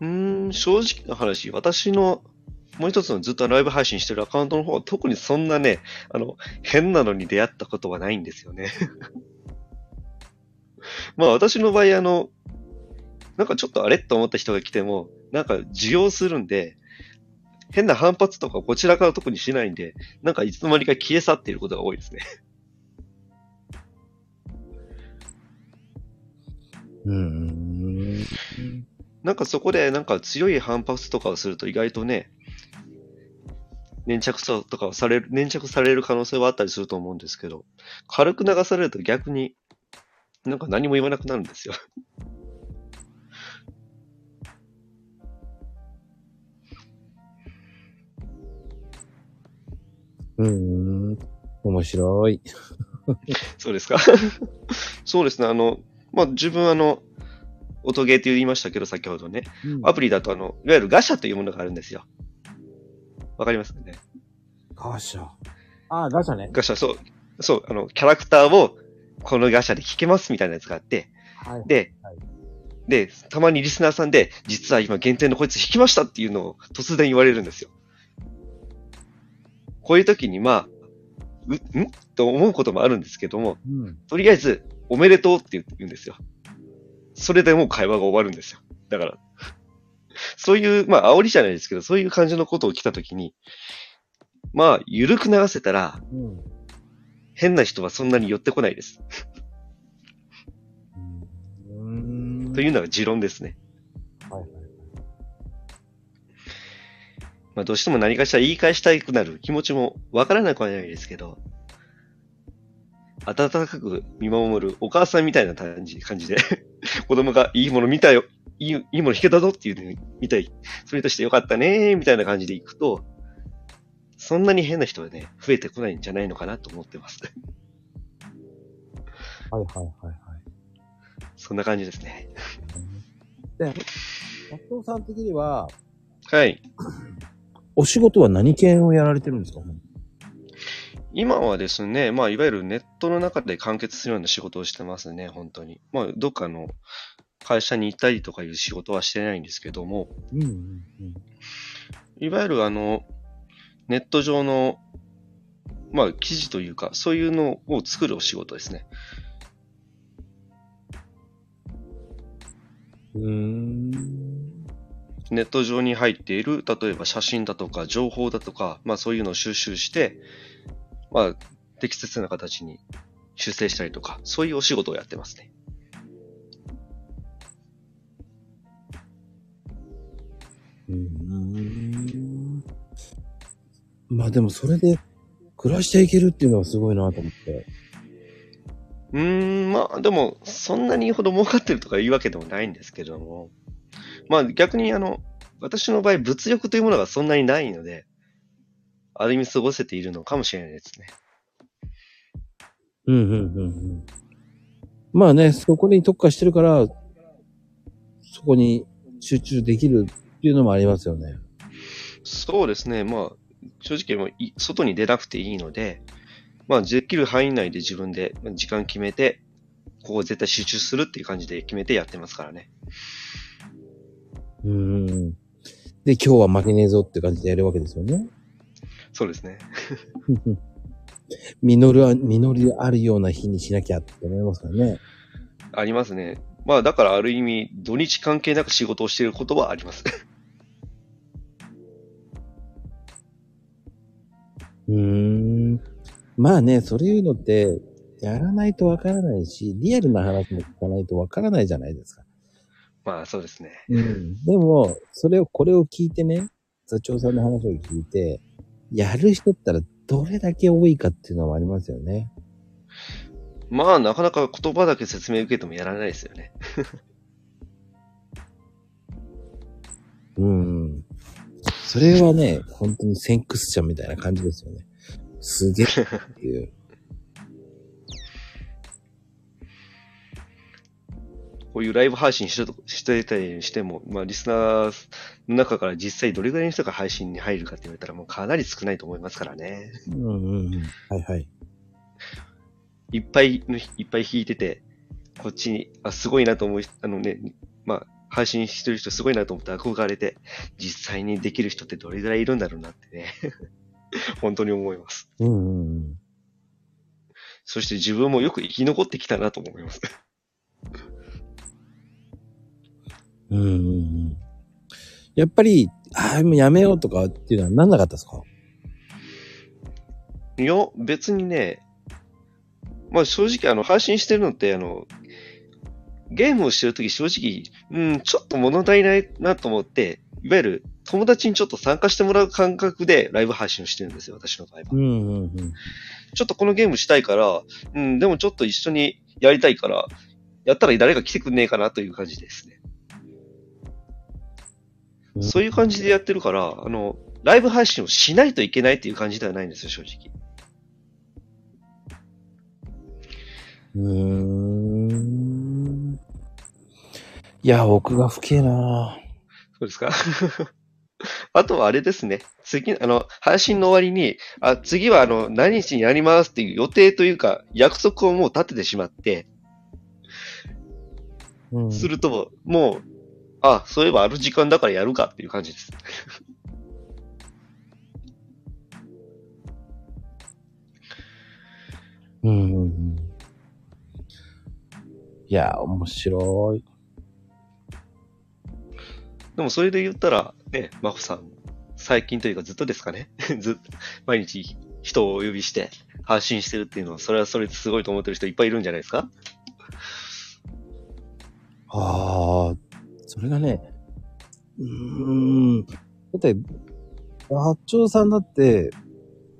うーん、正直な話、私のもう一つのずっとライブ配信してるアカウントの方は特にそんなね、あの、変なのに出会ったことはないんですよね。まあ私の場合、あの、なんかちょっとあれと思った人が来ても、なんか需要するんで、変な反発とかこちらから特にしないんで、なんかいつの間にか消え去っていることが多いですね。うーん。なんかそこでなんか強い反発とかをすると意外とね、粘着さとかをされる、粘着される可能性はあったりすると思うんですけど、軽く流されると逆になんか何も言わなくなるんですよ。うーん。面白い。そうですか？そうですね。あの、まあ、自分あの、音ゲーって言いましたけど、先ほどね。アプリだとあの、いわゆるガシャというものがあるんですよ。わかりますかねガシャ。ああ、ガシャね。ガシャ、そう。そう、あの、キャラクターをこのガシャで聞けますみたいなやつがあって、はい。で、はいで、たまにリスナーさんで、実は今限定のこいつ引きましたっていうのを突然言われるんですよ。こういう時にまあ、う、ん？と思うこともあるんですけども、うん。とりあえず、おめでとうって言うんですよ。それでもう会話が終わるんですよ。だから、そういう、まあ、煽りじゃないですけど、そういう感じのことを来たときに、まあ、ゆるく流せたら、うん。変な人はそんなに寄ってこないです。というのが持論ですね。はいはい。まあ、どうしても何かしら言い返したくなる気持ちもわからなくはないですけど、温かく見守るお母さんみたいな感じ感じで、子供がいいもの見たよ、いいいいもの弾けたぞっていうのに見たい。それとしてよかったねーみたいな感じでいくと、そんなに変な人はね、増えてこないんじゃないのかなと思ってます。はいはいはいはい。そんな感じですね。で、松尾さん的には、はい。お仕事は何系をやられてるんですか？今はですね、まあ、いわゆるネットの中で完結するような仕事をしてますね、本当に。まあ、どっかの会社に行ったりとかいう仕事はしてないんですけども、うんうんうん。いわゆるあの、ネット上の、まあ、記事というか、そういうのを作るお仕事ですね。うーん。ネット上に入っている、例えば写真だとか情報だとか、まあそういうのを収集して、まあ適切な形に修正したりとか、そういうお仕事をやってますね。うーん。まあでもそれで暮らしていけるっていうのはすごいなと思って。うーん、まあでも、そんなにほど儲かってるとかいうわけでもないんですけども、まあ逆にあの、私の場合物欲というものがそんなにないので、ある意味過ごせているのかもしれないですね。うんうんうんうん。まあね、そこに特化してるから、そこに集中できるっていうのもありますよね。そうですね。まあ、正直もうい外に出なくていいので、まあ、できる範囲内で自分でまあ時間決めて、ここ絶対集中するっていう感じで決めてやってますからね。うん。で、今日は負けねえぞって感じでやるわけですよね。そうですね。実るは、実りあるような日にしなきゃって思いますからね。ありますね。まあ、だからある意味、土日関係なく仕事をしていることはあります。うーん。まあね、そういうのって、やらないとわからないし、リアルな話も聞かないとわからないじゃないですか。まあ、そうですね。うん。でも、それを、これを聞いてね、座長さんの話を聞いて、やる人ったらどれだけ多いかっていうのもありますよね。まあ、なかなか言葉だけ説明受けてもやらないですよね。うん。それはね、本当にセンクスちゃんみたいな感じですよね。すげえっていう。こういうライブ配信ししてたりしても、まあ、リスナーの中から実際どれぐらいの人が配信に入るかって言われたらもうかなり少ないと思いますからね。うんうんうん。はいはい。いっぱいの、いっぱい弾いてて、こっちに、あ、すごいなと思う、あのね、まあ、配信してる人すごいなと思って憧れて、実際にできる人ってどれぐらいいるんだろうなってね。本当に思います。うんうんうん。そして自分もよく生き残ってきたなと思います。うんうんうん。やっぱり、ああ、もうやめようとかっていうのはなんなかったですか？いや、別にね、まあ正直あの、配信してるのって、あの、ゲームをしてるとき正直、うん、ちょっと物足りないなと思って、いわゆる友達にちょっと参加してもらう感覚でライブ配信をしてるんですよ、私の場合は。うんうんうん。ちょっとこのゲームしたいから、うん、でもちょっと一緒にやりたいから、やったら誰か来てくんねえかなという感じですね。そういう感じでやってるから、あの、ライブ配信をしないといけないっていう感じではないんですよ、正直。うーん。いや、奥が深えなそうですか？あとはあれですね。次、あの、配信の終わりに、あ、次はあの、何日にやりますっていう予定というか、約束をもう立ててしまって、うん。すると、もう、あ、そういえばある時間だからやるかっていう感じです。うん。いや、面白い。でもそれで言ったら、ね、マホさん、最近というかずっとですかね？ずっと、毎日人をお呼びして発信してるっていうのは、それはそれですごいと思ってる人いっぱいいるんじゃないですか？ああ、それがね、うーん。だって、八丁さんだって、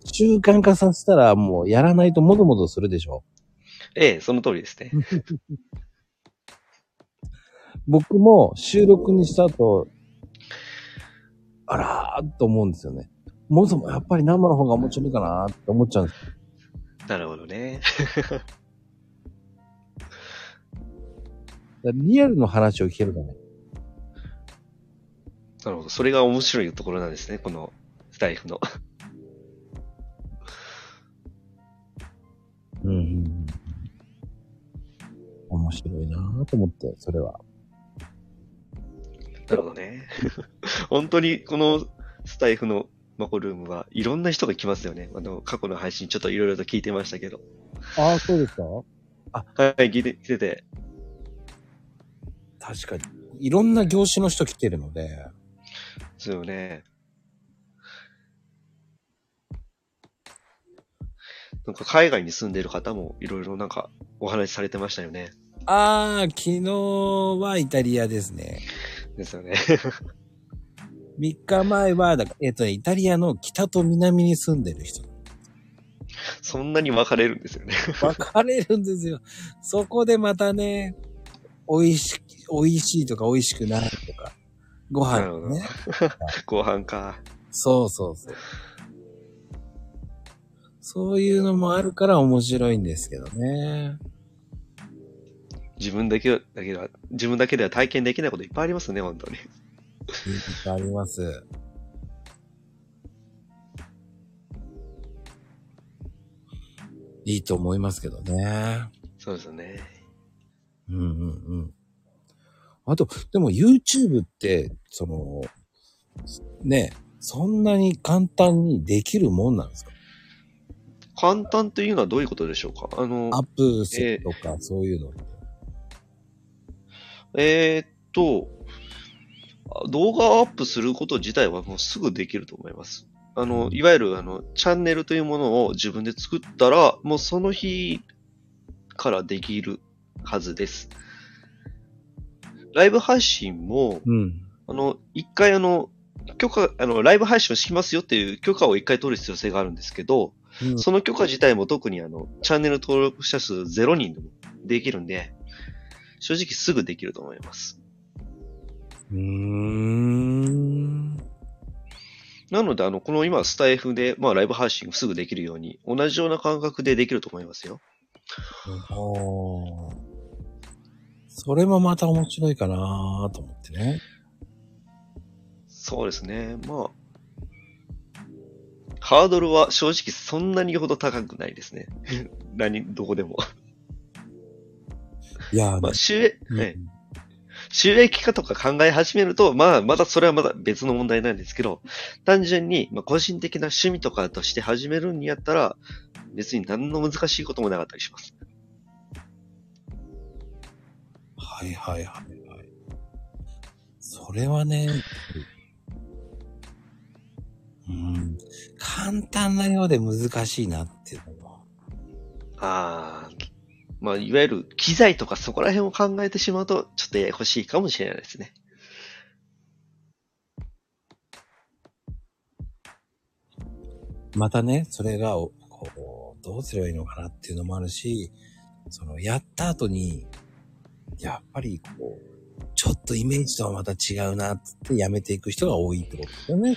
習慣化させたらもうやらないともどもどするでしょ？ええ、その通りですね。僕も収録にした後、あらーっと思うんですよね。もそもやっぱり生の方が面白いかなーって思っちゃうんです。なるほどね。リアルの話を聞けるからね。なるほど。それが面白いところなんですね、このスタイフの。うん。面白いなーと思って、それは。なるほどね。本当にこのスタイフのマコルームはいろんな人が来ますよね。あの、過去の配信ちょっといろいろと聞いてましたけど。ああ、そうですか？はい、聞いて、聞いてて。確かに。いろんな業種の人来てるので、ですよね。なんか海外に住んでる方もいろいろなんかお話しされてましたよね。ああ、昨日はイタリアですね。ですよね。3日前は、だからえっ、とね、イタリアの北と南に住んでる人。そんなに分かれるんですよね。分かれるんですよ。そこでまたね、美味し、美味しいとか美味しくないとか、ご飯ね。後半か。そうそうそう。そういうのもあるから面白いんですけどね。自分だけだけでは、自分だけでは体験できないこといっぱいありますね、本当に。いっぱいあります。いいと思いますけどね。そうですよね。うんうんうん。あと、でも YouTube って、その、ね、そんなに簡単にできるもんなんですか？簡単というのはどういうことでしょうか？あの、アップセットとか、そういうの。えーっと、動画をアップすること自体はもうすぐできると思います。あの、いわゆるあの、チャンネルというものを自分で作ったら、もうその日からできるはずです。ライブ配信も、うん。あの、一回あの、許可、あの、ライブ配信をしますよっていう許可を一回取る必要性があるんですけど、うんその許可自体も特にあの、チャンネル登録者数0人でもできるんで、正直すぐできると思います。うーん。なので、あの、この今、スタイフで、まあ、ライブ配信すぐできるように、同じような感覚でできると思いますよ。おーそれもまた面白いかなと思ってね。そうですね。まあ、ハードルは正直そんなにほど高くないですね。何、どこでも。いやー、まあ、収益、うんね収益化とか考え始めると、まあ、まだそれはまだ別の問題なんですけど、単純に、まあ、個人的な趣味とかとして始めるんやったら、別に何の難しいこともなかったりします。はいはいはいはい。それはね、うん、簡単なようで難しいなっていうのも。ああ、まあ、いわゆる機材とかそこら辺を考えてしまうと、ちょっとややこしいかもしれないですね。またね、それが、おこう、どうすればいいのかなっていうのもあるし、その、やった後に、やっぱりこう、ちょっとイメージとはまた違うなってやめていく人が多いってことですよね。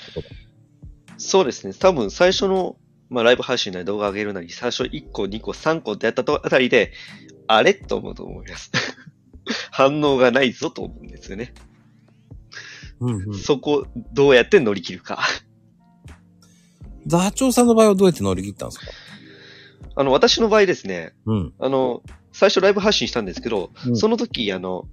そうですね。多分最初の、まあ、ライブ配信なり動画上げるなり、最初1個、2個、3個ってやったとあたりで、あれ？と思うと思います。反応がないぞと思うんですよね。うんうん。そこ、どうやって乗り切るか。座長さんの場合はどうやって乗り切ったんですか？あの、私の場合ですね、うん。あの、最初ライブ配信したんですけど、うんその時、あの、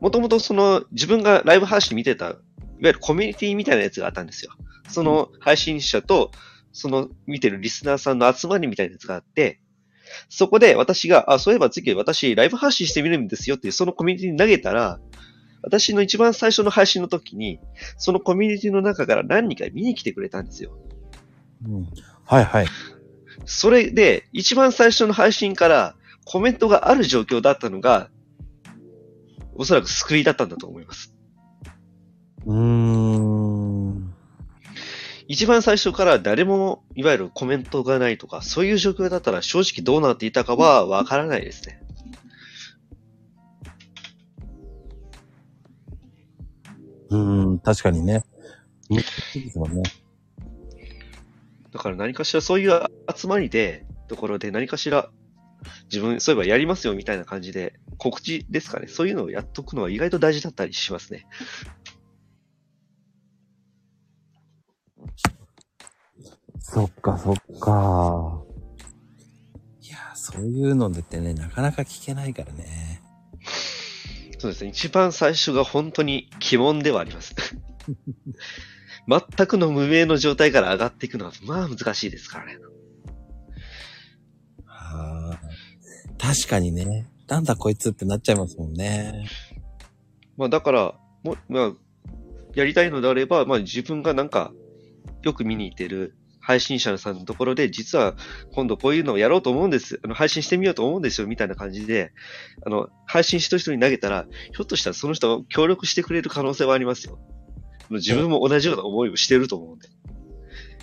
もともとその自分がライブ配信見てた、いわゆるコミュニティみたいなやつがあったんですよ。その配信者と、その見てるリスナーさんの集まりみたいなやつがあって、そこで私が、あ、そういえば次私ライブ配信してみるんですよっていうそのコミュニティに投げたら、私の一番最初の配信の時に、そのコミュニティの中から何人か見に来てくれたんですよ。うん。はいはい。それで、一番最初の配信からコメントがある状況だったのが、おそらく救いだったんだと思います。うーん。一番最初から誰も、いわゆるコメントがないとか、そういう状況だったら正直どうなっていたかはわからないですね。うーん、確かにね。難しいですもんね。だから何かしらそういう集まりで、ところで何かしら、自分、そういえばやりますよみたいな感じで、告知ですかね。そういうのをやっとくのは意外と大事だったりしますね。そっかそっか。いや、そういうのでってね、なかなか聞けないからね。そうですね。一番最初が本当に鬼門ではあります。全くの無名の状態から上がっていくのは、まあ難しいですからね。はあ。確かにね。なんだこいつってなっちゃいますもんね。まあだから、もまあ、やりたいのであれば、まあ自分がなんか、よく見に行ってる配信者さんのところで、実は今度こういうのをやろうと思うんです。あの、配信してみようと思うんですよ、みたいな感じで、あの、配信してる人に投げたら、ひょっとしたらその人が協力してくれる可能性はありますよ。自分も同じような思いをしてると思うんで。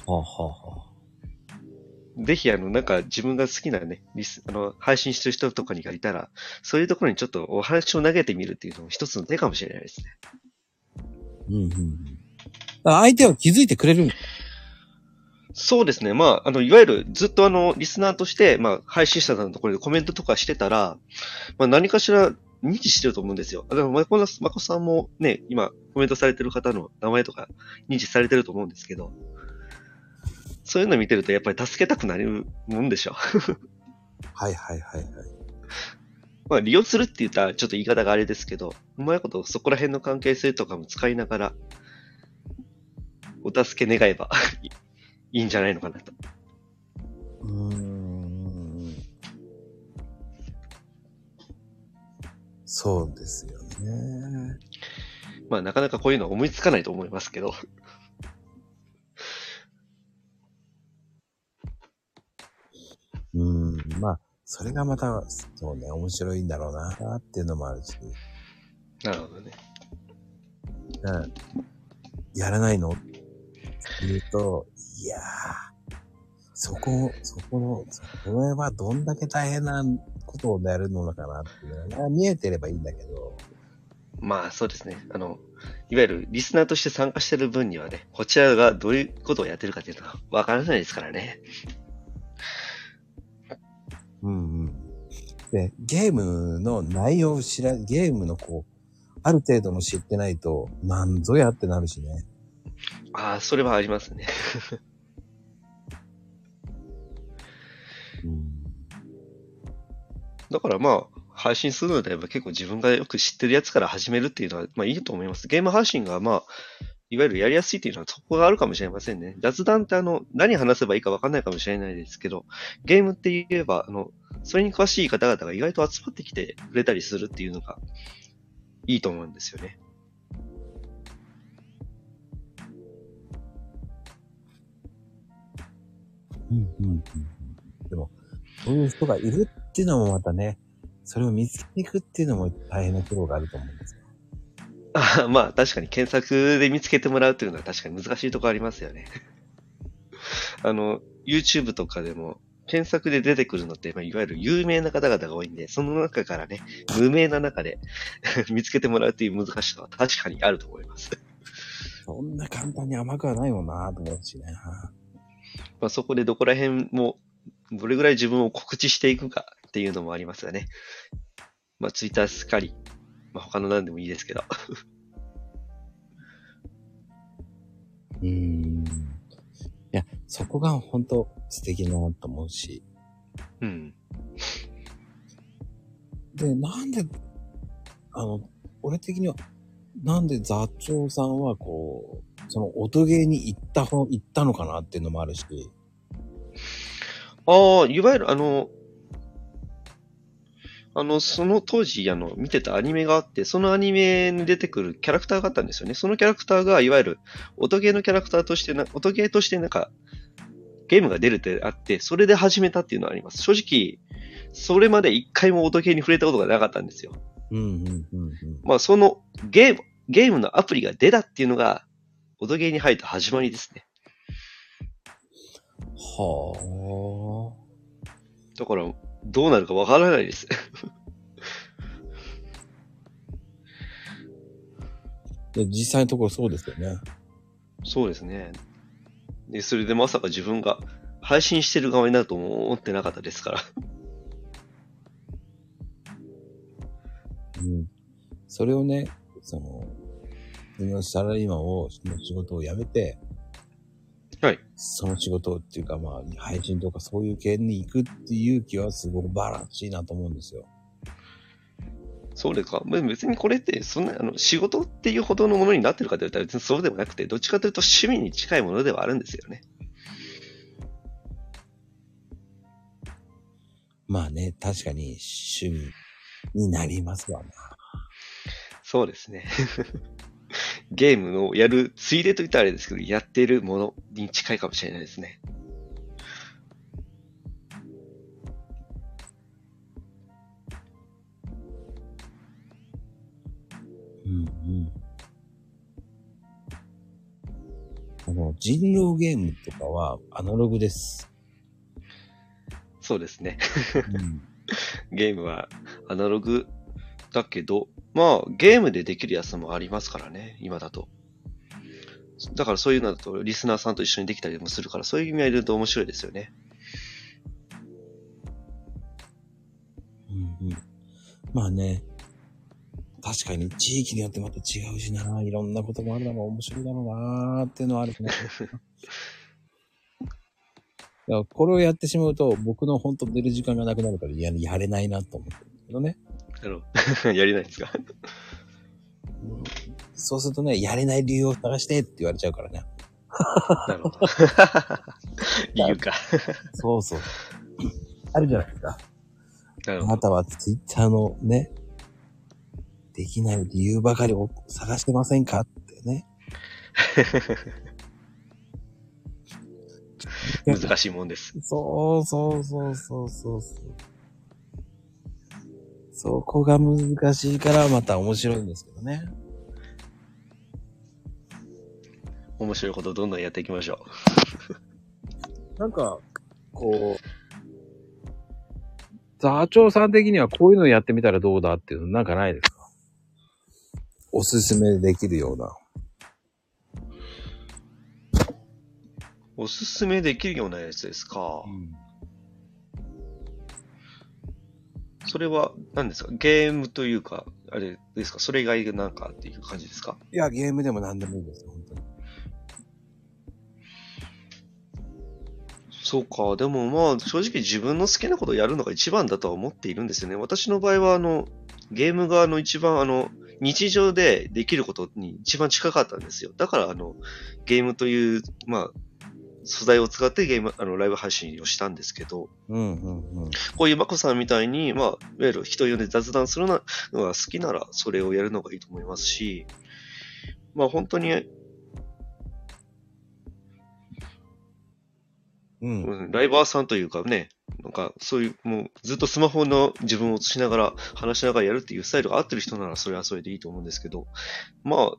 はあ、はあはあ、ぜひ、あの、なんか自分が好きなね、リス、あの、配信してる人とかにがいたら、そういうところにちょっとお話を投げてみるっていうのも一つの手かもしれないですね。うんうん相手は気づいてくれるんそうですね。まあ、あの、いわゆるずっとあの、リスナーとして、まあ、配信者さんのところでコメントとかしてたら、まあ、何かしら認知してると思うんですよ。だから、まこなまこさんもね、今、コメントされてる方の名前とか認知されてると思うんですけど、そういうの見てるとやっぱり助けたくなるもんでしょ。はいはいはいはい。まあ、利用するって言ったらちょっと言い方があれですけど、うまいことそこら辺の関係性とかも使いながら、お助け願えばいいんじゃないのかなと。うーん。そうですよね。まあ、なかなかこういうのは思いつかないと思いますけど。うん。まあ、それがまた、そうね、面白いんだろうな、っていうのもあるし。なるほどね。うん。やらないの？って言うと、いやー、そこ、そこの、それはどんだけ大変なことをやるのかなっていうのが見えてればいいんだけど、まあそうですね。あの、いわゆるリスナーとして参加してる分にはね、こちらがどういうことをやってるかっていうのはわからないですからね。うんうん。で、ゲームの内容を知ら、ゲームのこう、ある程度の知ってないと、なんぞやってなるしね。ああ、それはありますね。だからまあ、配信するのであれば結構自分がよく知ってるやつから始めるっていうのは、まあいいと思います。ゲーム配信がまあ、いわゆるやりやすいっていうのはそこがあるかもしれませんね。雑談ってあの、何話せばいいかわかんないかもしれないですけど、ゲームって言えば、あの、それに詳しい方々が意外と集まってきてくれたりするっていうのがいいと思うんですよね。うんうんうんうん。でも、そういう人がいるっていうのもまたね、それを見つけていくっていうのも大変な苦労があると思うんですよ。あ まあ確かに検索で見つけてもらうっていうのは確かに難しいところありますよね。あの、YouTube とかでも検索で出てくるのって、まあ、いわゆる有名な方々が多いんで、その中からね、無名な中で 見つけてもらうっていう難しさは確かにあると思います。そんな簡単に甘くはないもんなと思うしね。まあそこでどこら辺も、どれぐらい自分を告知していくかっていうのもありますよね。まあ Twitter すっかり、まあ他の何でもいいですけど。うーん。いや、そこが本当素敵だなと思うし。うん。で、なんで、あの、俺的には、なんで座長さんはこう、その音ゲーに行った方、行ったのかなっていうのもあるし。ああ、いわゆるあの、あの、その当時、あの、見てたアニメがあって、そのアニメに出てくるキャラクターがあったんですよね。そのキャラクターが、いわゆる、音ゲーのキャラクターとしてな、音ゲーとしてなんか、ゲームが出るってあって、それで始めたっていうのはあります。正直、それまで一回も音ゲーに触れたことがなかったんですよ。うんうんうんうん。まあ、そのゲーム、ゲームのアプリが出たっていうのが、音ゲーに入った始まりですね。はだから、どうなるかわからないです。あ。で、実際のところそうですよね。そうですね。で、それでまさか自分が配信してる側になるとも思ってなかったですから。うん。それをね、その、自分のサラリーマンを、その仕事を辞めて、はい。その仕事っていうかまあ、配信とかそういう系に行くっていう気はすごくバランしいなと思うんですよ。そうですか。まあ別にこれって、そんな、あの、仕事っていうほどのものになってるかと言ったら別にそうでもなくて、どっちかというと趣味に近いものではあるんですよね。まあね、確かに趣味になりますわな。そうですね。ゲームをやるついでと言ったらあれですけど、やっているものに近いかもしれないですね。うんうん。あの、人狼ゲームとかはアナログです。そうですね。うん。ゲームはアナログだけど、まあ、ゲームでできるやつもありますからね、今だと。だからそういうのだと、リスナーさんと一緒にできたりもするから、そういう意味合いで言うと面白いですよね。うんうん。まあね、確かに地域によってまた違うしな、いろんなこともあるだろう、面白いだろうなーっていうのはあるしね。だからこれをやってしまうと、僕の本当出る時間がなくなるからややれないなと思ってるけどね。あの、やりないですか？そうするとね、やれない理由を探してって言われちゃうからね。なるほど。理由か。そうそう。あるじゃないですか。あなるほど。なたはツイッターのね、できない理由ばかりを探してませんかってね。難しいもんです。そうそうそうそうそうそう。そこが難しいからまた面白いんですけどね。面白いことどんどんやっていきましょ なんか、こう、座長さん的にはこういうのやってみたらどうだっていうのなんかないですか？おすすめできるような。う。おすすめできるようなやつですか？それは何ですか？ゲームというか、あれですか？それ以外がなんかっていう感じですか？いや、ゲームでも何でもいいですよ、本当に。そうか。でもまあ、正直自分の好きなことをやるのが一番だとは思っているんですよね。私の場合は、あの、ゲームがあの一番あの、日常でできることに一番近かったんですよ。だからあの、ゲームという、まあ、素材を使ってゲーム、あの、ライブ配信をしたんですけど、うんうんうん。こういうマコさんみたいに、まあ、いわゆる人呼んで雑談するのが好きなら、それをやるのがいいと思いますし、まあ本当に、うん。うんライバーさんというかね、なんかそういう、もうずっとスマホの自分を映しながら話しながらやるっていうスタイルが合ってる人ならそれはそれでいいと思うんですけど、まあ、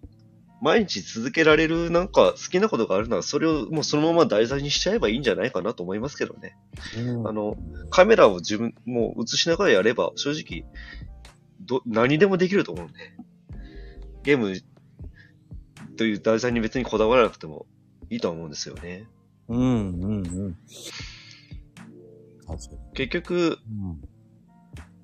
毎日続けられるなんか好きなことがあるならそれをもうそのまま題材にしちゃえばいいんじゃないかなと思いますけどね。うんあの、カメラを自分、もう映しながらやれば正直、ど、何でもできると思うんで、ゲームという題材に別にこだわらなくてもいいとは思うんですよね。うんうんうん。結局、うん。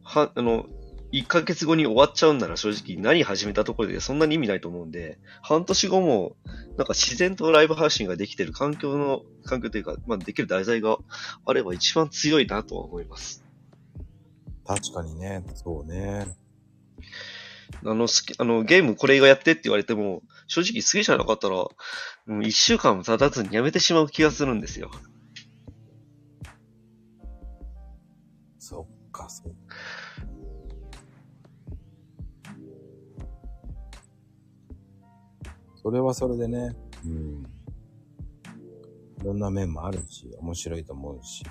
は、あの、1ヶ月後に終わっちゃうんなら正直何始めたところでそんなに意味ないと思うんで、半年後も、なんか自然とライブ配信ができてる環境の、環境というか、まあできる題材があれば一番強いなとは思います。確かにね。そうね。あの、好き、あの、ゲームこれがやってって言われても、正直好きじゃなかったら、うん、1週間も経たずにやめてしまう気がするんですよ。そっか、そっそれはそれでね。うん。いろんな面もあるし、面白いと思うし。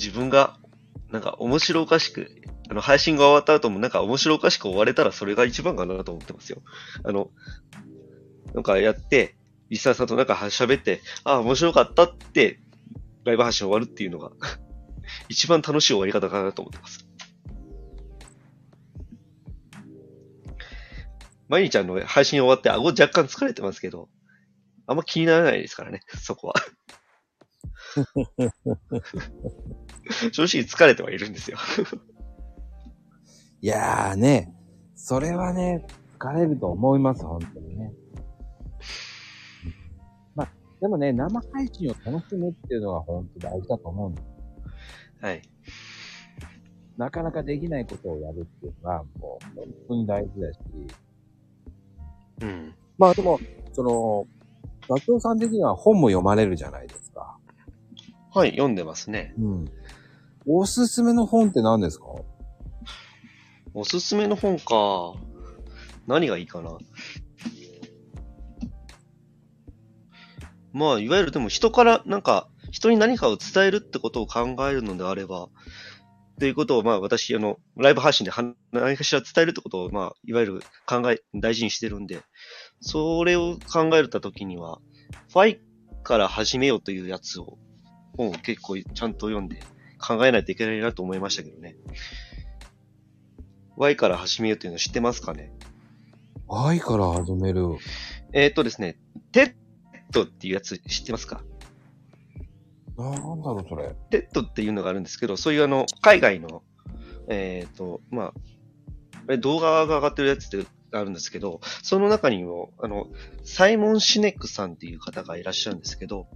自分が、なんか面白おかしく、あの、配信が終わった後もなんか面白おかしく終われたらそれが一番かなと思ってますよ。あの、なんかやって、リスナーさんとなんか喋って、ああ、面白かったって、ライブ配信終わるっていうのが、一番楽しい終わり方かなと思ってます。毎日あの、配信終わって顎若干疲れてますけど、あんま気にならないですからね、そこは。正直疲れてはいるんですよ。いやーね、それはね、疲れると思います、本当にね。まあ、でもね、生配信を楽しむっていうのが本当大事だと思うんです。はい。なかなかできないことをやるっていうのは、もう本当に大事だし。うん。まあでも、その、ガツオさん的には本も読まれるじゃないですか。はい、読んでますね。うん。おすすめの本って何ですか？おすすめの本か。何がいいかな。まあ、いわゆるでも人から、なんか、人に何かを伝えるってことを考えるのであれば、ということを、まあ私、あの、ライブ配信では何かしら伝えるってことを、まあ、いわゆる考え、大事にしてるんで、それを考えたときには、ファイから始めようというやつを、本を結構ちゃんと読んで考えないといけないなと思いましたけどね。Y から始めようというの知ってますかね？愛から始める。えーっとですね、 TED っていうやつ知ってますか？なんだろう、それ。 TED っていうのがあるんですけど、そういうあの、海外の、えーっと、まあ、え動画が上がってるやつってあるんですけど、その中にも、あの、サイモン・シネックさんっていう方がいらっしゃるんですけど、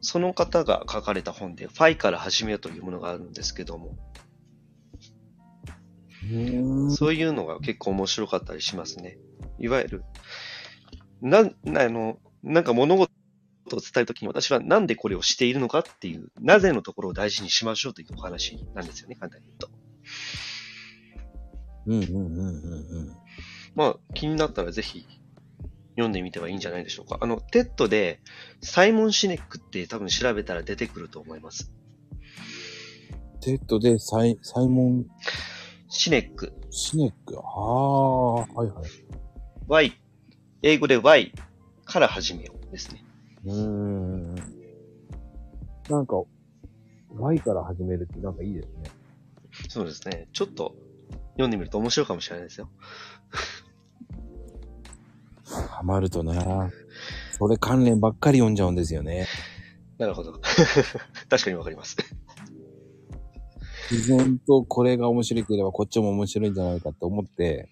その方が書かれた本で、ファイから始めようというものがあるんですけども、うん。そういうのが結構面白かったりしますね。いわゆる、なん、あの、なんか物事を伝えるときに私はなんでこれをしているのかっていう、なぜのところを大事にしましょうというお話なんですよね、簡単に言うと。うんうんうんうんうん。まあ、気になったらぜひ読んでみてはいいんじゃないでしょうか。あの、 TED でサイモン・シネックって多分調べたら出てくると思います。 TED でサイ、サイモン・シネック。シネック？ああ、はいはい。Y。英語で Y から始めようですね。うーん。なんか、Y から始めるってなんかいいですね。そうですね。ちょっと読んでみると面白いかもしれないですよ。ハマるとなそれ関連ばっかり読んじゃうんですよね。なるほど。確かにわかります。自然とこれが面白ければこっちも面白いんじゃないかと思って、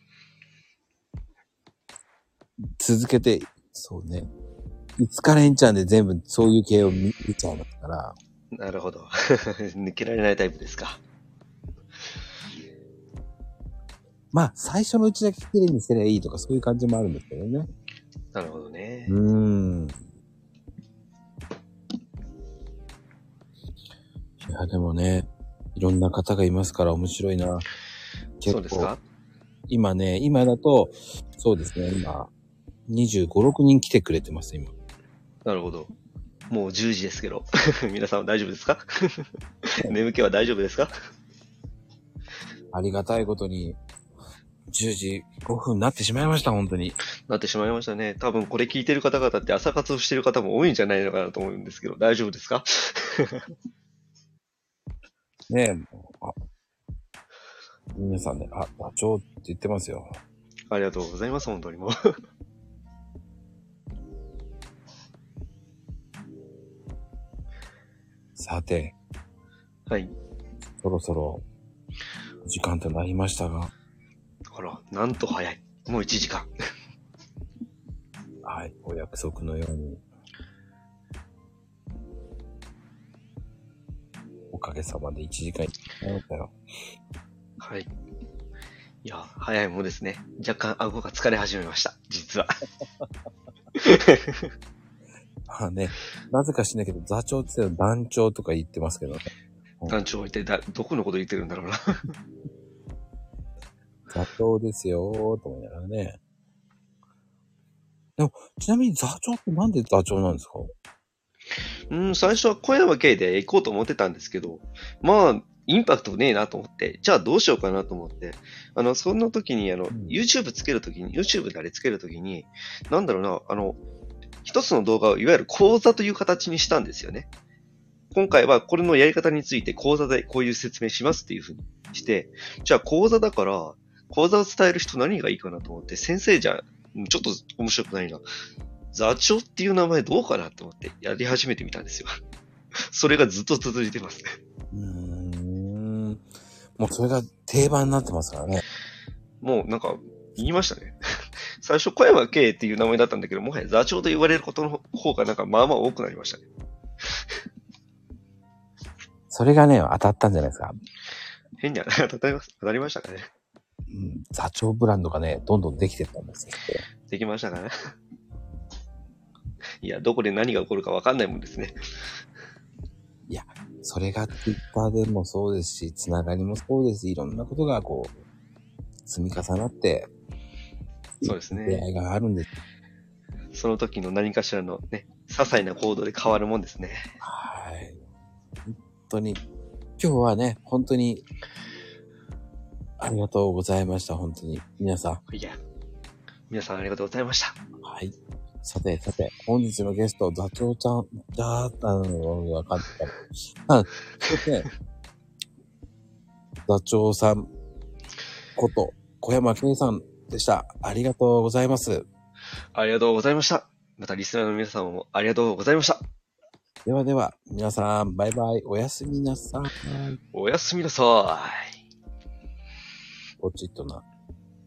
続けて、そうね。いつかレンチャンで全部そういう系を見見ちゃいますから。なるほど。抜けられないタイプですか。まあ、最初のうちだけ綺麗にすればいいとか、そういう感じもあるんですけどね。なるほどね。うーん。いや、でもね、いろんな方がいますから面白いな。そうですか？今ね、今だと、そうですね、今、25、6人来てくれてます、今。なるほど。もう10時ですけど。皆さんは大丈夫ですか？眠気は大丈夫ですか？ありがたいことに、10時5分になってしまいました、本当に。なってしまいましたね。多分これ聞いてる方々って朝活をしてる方も多いんじゃないのかなと思うんですけど、大丈夫ですか？ねえ、あ、皆さんね、あ、ダチョウって言ってますよ。ありがとうございます、本当にもう。さて、はい。そろそろ、お時間となりましたが、あら、なんと早い。もう1時間。はい、お約束のように、おかげさまで1時間になりましたよ。はい。いや、早いもんですね。若干顎が疲れ始めました。実は。まあね、なぜか知んないけど、座長って言ったら団長とか言ってますけどね。団長ってだ、どこのこと言ってるんだろうな。座長ですよーと思いながらね。でも、ちなみに座長ってなんで座長なんですか？うん、最初は小山系で行こうと思ってたんですけど、まあ、インパクトねえなと思って、じゃあどうしようかなと思って、あの、その時に、あの、うん YouTube つけるときに、YouTube なりつけるときに、なんだろうな、あの、一つの動画をいわゆる講座という形にしたんですよね。今回はこれのやり方について講座でこういう説明しますっていうふうにして、じゃあ講座だから、講座を伝える人何がいいかなと思って、先生じゃ、うんちょっと面白くないな。座長っていう名前どうかなと思ってやり始めてみたんですよ。それがずっと続いてますね。うーん。もうそれが定番になってますからね。もうなんか言いましたね。最初小山圭っていう名前だったんだけど、もはや座長と言われることの方がなんかまあまあ多くなりましたね。それがね、当たったんじゃないですか。変に当たります当たりましたかね。うん、座長ブランドがね、どんどんできてったんですよ。できましたかね。いや、どこで何が起こるかわかんないもんですね。それが Twitter でもそうですし、つながりもそうですし、いろんなことがこう、積み重なって、そうですね出会いがあるんです。その時の何かしらのね、些細な行動で変わるもんですね。はい。本当に、今日はね、本当に、ありがとうございました、本当に。皆さん。いや、皆さんありがとうございました。はい。さて、さて、本日のゲスト、座長ちゃんだったのが分かった。あ、そして、座長さんこと、小山圭さんでした。ありがとうございます。ありがとうございました。またリスナーの皆さんもありがとうございました。ではでは、皆さん、バイバイ、おやすみなさい。おやすみなさい。ポチッとな。